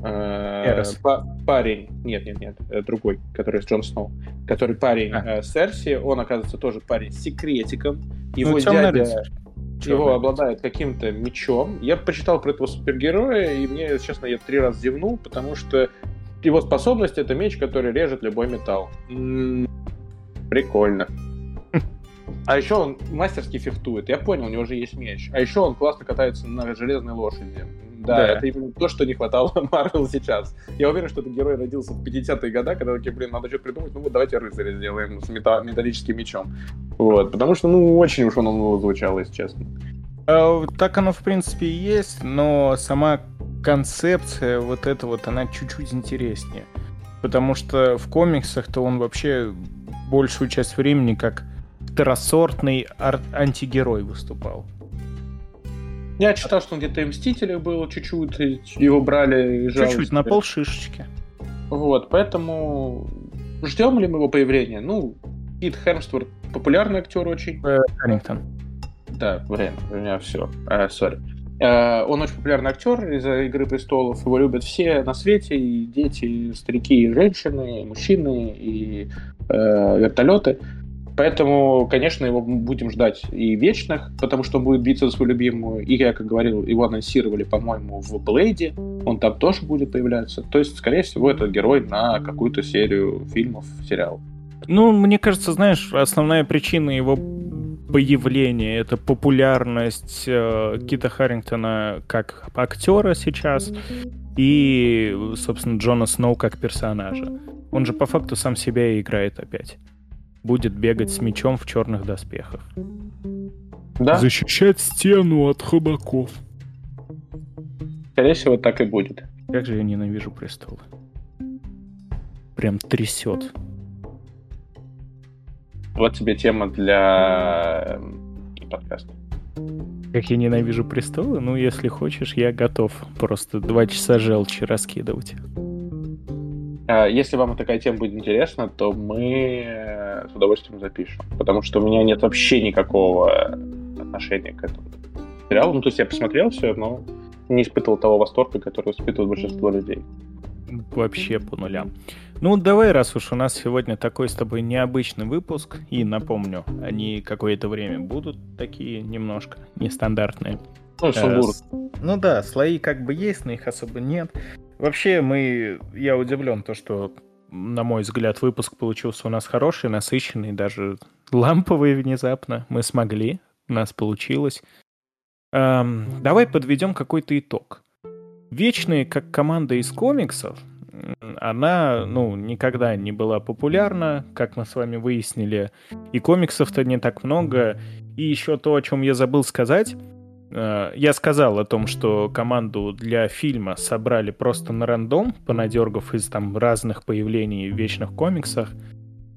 э, па парень, нет, нет, нет, другой, который Джон Сноу, который парень а. э, Серси, он оказывается тоже парень с секретиком, его ну, дядя, рыцарь. его Черный обладает каким-то мечом. Я почитал про этого супергероя, и мне, честно, я три раза зевнул, потому что его способность это меч, который режет любой металл. Прикольно. А еще он мастерски фехтует. Я понял, у него же есть меч. А еще он классно катается на железной лошади. Да, да. это именно то, что не хватало Марвел сейчас. Я уверен, что этот герой родился в 50-е годы, когда такие, блин, надо что-то придумать, ну вот давайте рыцаря сделаем с мета- металлическим мечом. Вот, потому что, ну, очень уж он его звучал, если честно. А, так оно, в принципе, и есть, но сама концепция вот эта вот, она чуть-чуть интереснее. Потому что в комиксах-то он вообще большую часть времени как второсортный антигерой выступал. Я читал, что он где-то и Мстителях был чуть-чуть, его брали и Чуть-чуть, на пол шишечки. Вот, поэтому ждем ли мы его появления? Ну, Кит Хемсворт популярный актер очень. Э, Харрингтон. Да, время, у меня все. Э, сори. Э, он очень популярный актер из-за «Игры престолов». Его любят все на свете, и дети, и старики, и женщины, и мужчины, и э, вертолеты. Поэтому, конечно, его будем ждать и вечных, потому что он будет биться за свою любимую. И, я как говорил, его анонсировали, по-моему, в Блейде. Он там тоже будет появляться. То есть, скорее всего, это герой на какую-то серию фильмов, сериалов. Ну, мне кажется, знаешь, основная причина его появления это популярность э, Кита Харрингтона как актера сейчас и, собственно, Джона Сноу как персонажа. Он же по факту сам себя и играет опять. Будет бегать с мечом в черных доспехах. Да? Защищать стену от ходаков. Скорее всего, так и будет. Как же я ненавижу престолы. Прям трясет. Вот тебе тема для подкаста. Как я ненавижу престолы? Ну, если хочешь, я готов просто два часа желчи раскидывать. А, если вам такая тема будет интересна, то мы э, с удовольствием запишем. Потому что у меня нет вообще никакого отношения к этому сериалу. Ну, то есть я посмотрел все, но не испытывал того восторга, который испытывает большинство людей. Вообще по нулям. Ну, давай, раз уж у нас сегодня такой с тобой необычный выпуск, и напомню, они какое-то время будут такие немножко нестандартные. Ну, э, ну да, слои как бы есть, но их особо нет. Вообще, мы, я удивлен, то, что, на мой взгляд, выпуск получился у нас хороший, насыщенный, даже ламповый внезапно. Мы смогли, у нас получилось. Эм, давай подведем какой-то итог. Вечные, как команда из комиксов, она, ну, никогда не была популярна, как мы с вами выяснили, и комиксов-то не так много. И еще то, о чем я забыл сказать, Э, я сказал о том, что команду для фильма собрали просто на рандом, понадергав из там разных появлений в вечных комиксах.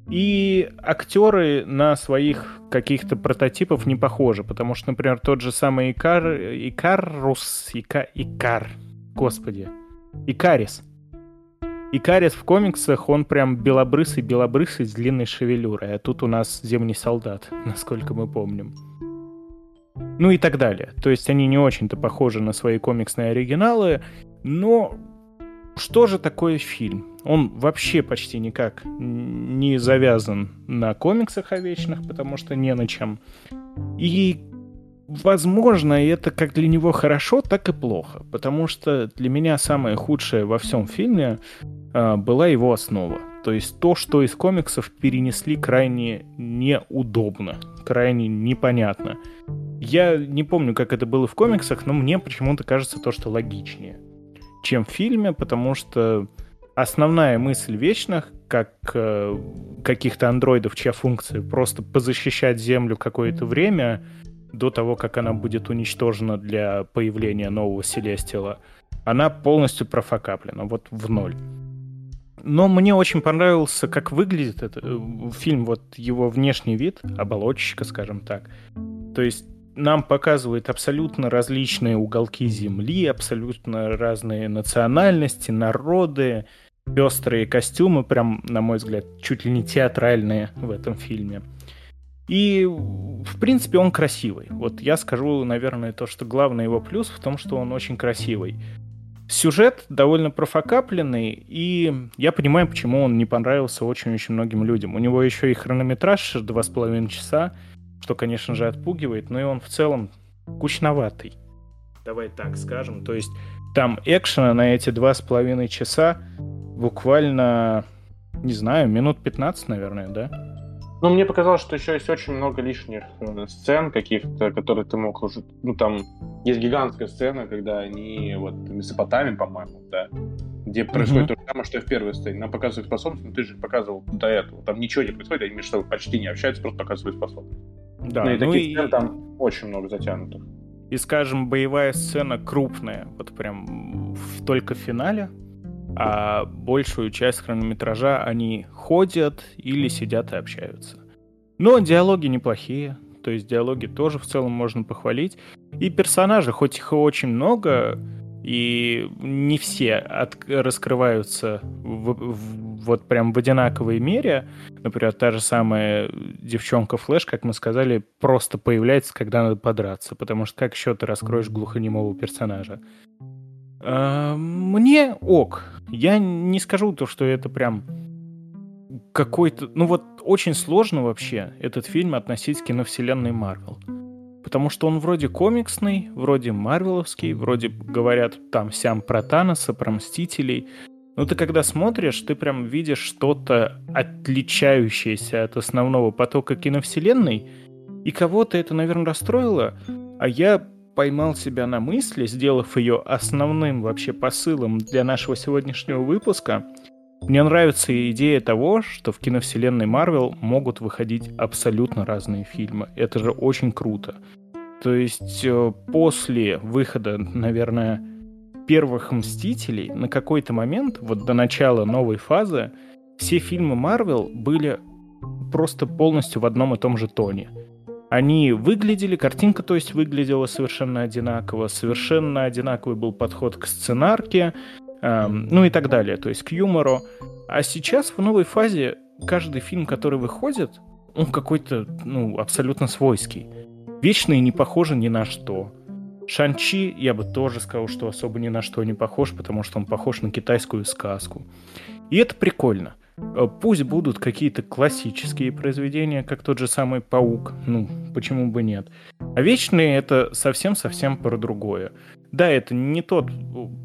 И актеры на своих каких-то прототипов не похожи, потому что, например, тот же самый Икар... Икарус... Ика... Икар... Господи. Икарис. Икарис в комиксах, он прям белобрысый-белобрысый с длинной шевелюрой, а тут у нас зимний солдат, насколько мы помним. Ну и так далее. То есть они не очень-то похожи на свои комиксные оригиналы, но что же такое фильм? Он вообще почти никак не завязан на комиксах о вечных, потому что не на чем. И, возможно, это как для него хорошо, так и плохо. Потому что для меня самое худшее во всем фильме э, была его основа. То есть то, что из комиксов перенесли крайне неудобно, крайне непонятно. Я не помню, как это было в комиксах, но мне почему-то кажется то, что логичнее, чем в фильме, потому что основная мысль вечных, как э, каких-то андроидов, чья функция просто позащищать Землю какое-то время до того, как она будет уничтожена для появления нового Селестила, она полностью профокаплена, вот в ноль. Но мне очень понравился, как выглядит этот э, фильм, вот его внешний вид, оболочечка, скажем так. То есть нам показывает абсолютно различные уголки Земли, абсолютно разные национальности, народы, пестрые костюмы, прям, на мой взгляд, чуть ли не театральные в этом фильме. И, в принципе, он красивый. Вот я скажу, наверное, то, что главный его плюс в том, что он очень красивый. Сюжет довольно профокапленный, и я понимаю, почему он не понравился очень-очень многим людям. У него еще и хронометраж два с половиной часа, что, конечно же, отпугивает, но и он в целом кучноватый. Давай так скажем. То есть там экшена на эти два с половиной часа буквально, не знаю, минут 15, наверное, да? Ну, мне показалось, что еще есть очень много лишних э, сцен каких-то, которые ты мог уже... Ну, там есть гигантская сцена, когда они вот в Месопотамии, по-моему, да, где происходит mm-hmm. то же самое, что и в первой сцене. Нам показывают способность, но ты же показывал до этого. Там ничего не происходит, они между собой почти не общаются, просто показывают способность. Да, ну и ну таких и... сцен там очень много затянутых. И, скажем, боевая сцена крупная, вот прям в, только в финале, а большую часть хронометража они ходят или сидят и общаются. Но диалоги неплохие, то есть диалоги тоже в целом можно похвалить. И персонажи, хоть их и очень много, и не все от, раскрываются в, в, вот прям в одинаковой мере. Например, та же самая девчонка Флэш, как мы сказали, просто появляется, когда надо подраться, потому что как еще ты раскроешь глухонемого персонажа? А, мне ок. Я не скажу то, что это прям какой-то... Ну вот очень сложно вообще этот фильм относить к киновселенной Марвел потому что он вроде комиксный, вроде марвеловский, вроде говорят там сям про Таноса, про Мстителей. Но ты когда смотришь, ты прям видишь что-то отличающееся от основного потока киновселенной, и кого-то это, наверное, расстроило, а я поймал себя на мысли, сделав ее основным вообще посылом для нашего сегодняшнего выпуска. Мне нравится идея того, что в киновселенной Марвел могут выходить абсолютно разные фильмы. Это же очень круто. То есть э, после выхода, наверное, первых «Мстителей» на какой-то момент, вот до начала новой фазы, все фильмы Марвел были просто полностью в одном и том же тоне. Они выглядели, картинка, то есть, выглядела совершенно одинаково, совершенно одинаковый был подход к сценарке, эм, ну и так далее, то есть к юмору. А сейчас в новой фазе каждый фильм, который выходит, он какой-то, ну, абсолютно свойский. Вечные не похожи ни на что. Шанчи, я бы тоже сказал, что особо ни на что не похож, потому что он похож на китайскую сказку. И это прикольно. Э, пусть будут какие-то классические произведения, как тот же самый «Паук», ну, почему бы нет. А «Вечные» — это совсем-совсем про другое. Да, это не тот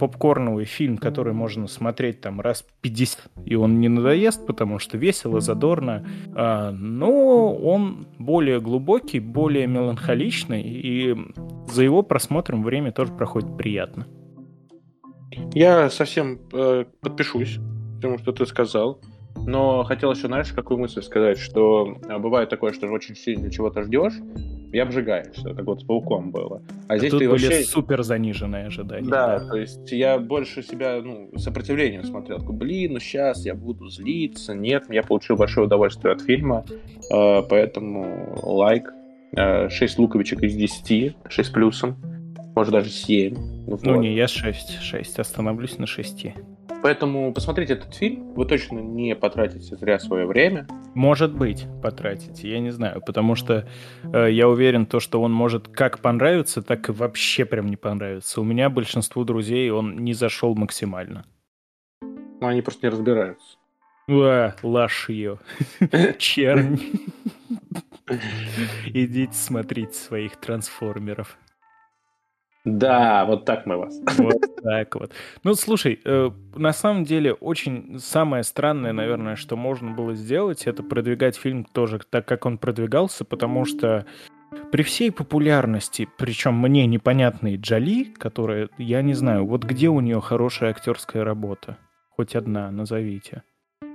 попкорновый фильм, который можно смотреть там раз 50, и он не надоест, потому что весело, задорно, а, но он более глубокий, более меланхоличный, и за его просмотром время тоже проходит приятно. Я совсем э, подпишусь тому, что ты сказал. Но хотел еще, знаешь, какую мысль сказать, что а, бывает такое, что очень сильно чего-то ждешь, и обжигаешься, как вот с пауком было. А, а здесь тут ты были вообще... супер заниженные ожидания. Да, да, то есть я больше себя ну, сопротивлением смотрел. Такой, блин, ну сейчас я буду злиться. Нет, я получил большое удовольствие от фильма, э, поэтому лайк. Э, 6 луковичек из 10, 6 плюсом, может даже 7. Ну, ну не, я 6, 6, остановлюсь на 6. Поэтому посмотрите этот фильм, вы точно не потратите зря свое время. Может быть, потратите, я не знаю, потому что э, я уверен, то, что он может как понравиться, так и вообще прям не понравиться. У меня большинству друзей он не зашел максимально. Ну, они просто не разбираются. А, ложь ее. Чернь. Идите смотреть своих трансформеров. Да, вот так мы вас. Вот так вот. Ну, слушай, э, на самом деле очень самое странное, наверное, что можно было сделать, это продвигать фильм тоже так, как он продвигался, потому что при всей популярности, причем мне непонятной Джоли, которая, я не знаю, вот где у нее хорошая актерская работа? Хоть одна, назовите.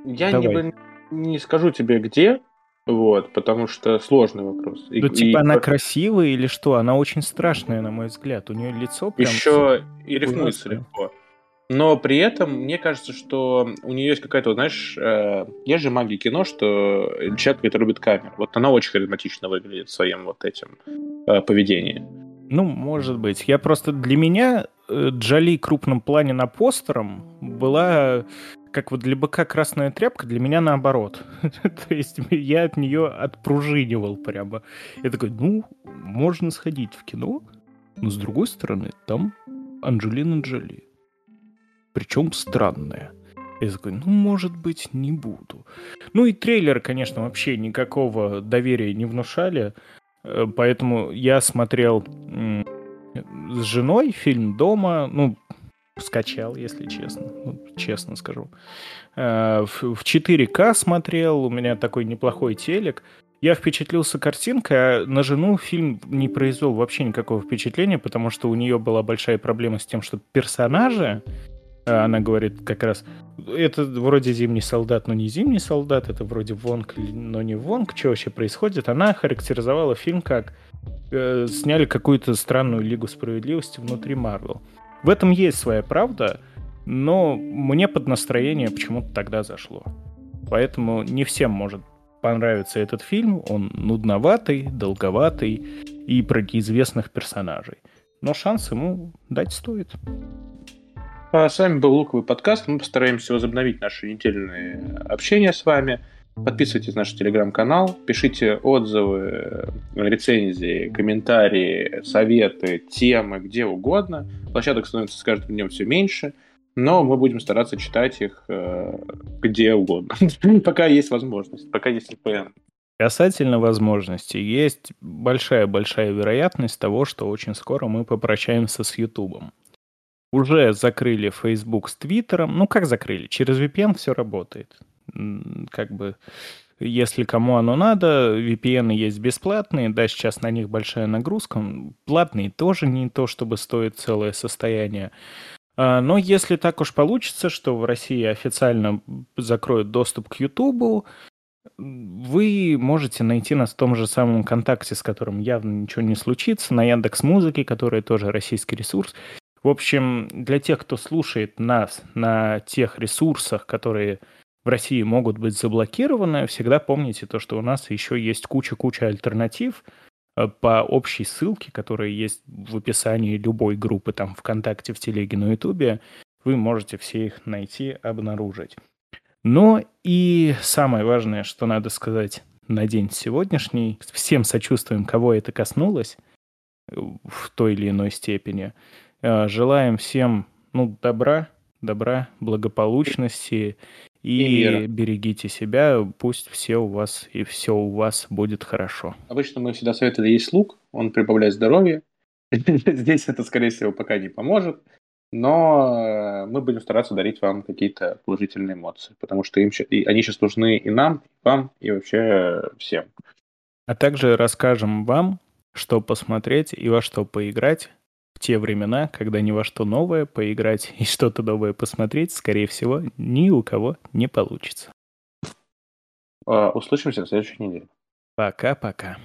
Я не, не скажу тебе где, вот, потому что сложный вопрос. Ну, и, типа, и... она красивая или что? Она очень страшная, на мой взгляд. У нее лицо прям... Еще и рифмуется легко. Но при этом, мне кажется, что у нее есть какая-то, знаешь, э, есть же магия кино, что человек, который любит камеру. Вот она очень харизматично выглядит в своем вот этим э, поведении. Ну, может быть. Я просто для меня э, Джоли крупным плане на постером была как вот для быка красная тряпка, для меня наоборот. То есть я от нее отпружинивал прямо. Я такой, ну, можно сходить в кино, но с другой стороны, там Анджелина Джоли. Причем странная. Я такой, ну, может быть, не буду. Ну и трейлеры, конечно, вообще никакого доверия не внушали. Э, поэтому я смотрел с женой фильм дома, ну, скачал, если честно, ну, честно скажу. Э, в 4К смотрел, у меня такой неплохой телек. Я впечатлился картинкой, а на жену фильм не произвел вообще никакого впечатления, потому что у нее была большая проблема с тем, что персонажи, э, она говорит как раз, это вроде зимний солдат, но не зимний солдат, это вроде Вонг, но не Вонг, что вообще происходит? Она характеризовала фильм как э, сняли какую-то странную Лигу Справедливости внутри Марвел. В этом есть своя правда, но мне под настроение почему-то тогда зашло. Поэтому не всем может понравиться этот фильм. Он нудноватый, долговатый и про неизвестных персонажей. Но шанс ему дать стоит. А с вами был Луковый подкаст. Мы постараемся возобновить наше недельное общение с вами. Подписывайтесь на наш телеграм-канал, пишите отзывы, рецензии, комментарии, советы, темы, где угодно. Площадок становится с каждым днем все меньше, но мы будем стараться читать их э, где угодно. пока есть возможность, пока есть VPN. Касательно возможностей, есть большая-большая вероятность того, что очень скоро мы попрощаемся с Ютубом. Уже закрыли Facebook с Твиттером. Ну, как закрыли? Через VPN все работает как бы если кому оно надо, VPN есть бесплатные, да, сейчас на них большая нагрузка, платные тоже не то, чтобы стоит целое состояние. А, но если так уж получится, что в России официально закроют доступ к YouTube, вы можете найти нас в том же самом контакте, с которым явно ничего не случится, на Яндекс Музыке, который тоже российский ресурс. В общем, для тех, кто слушает нас на тех ресурсах, которые в России могут быть заблокированы, всегда помните то, что у нас еще есть куча-куча альтернатив э, по общей ссылке, которая есть в описании любой группы, там, ВКонтакте, в Телеге, на Ютубе. Вы можете все их найти, обнаружить. Но и самое важное, что надо сказать на день сегодняшний, всем сочувствуем, кого это коснулось э, в той или иной степени. Э, желаем всем ну, добра, добра, благополучности и, и берегите себя, пусть все у вас и все у вас будет хорошо. Обычно мы всегда советовали есть лук, он прибавляет здоровье. Здесь это, скорее всего, пока не поможет. Но э, мы будем стараться дарить вам какие-то положительные эмоции, потому что им, и они сейчас нужны и нам, и вам, и вообще всем. А также расскажем вам, что посмотреть и во что поиграть в те времена, когда ни во что новое поиграть и что-то новое посмотреть, скорее всего, ни у кого не получится. А, услышимся в следующей неделе. Пока-пока.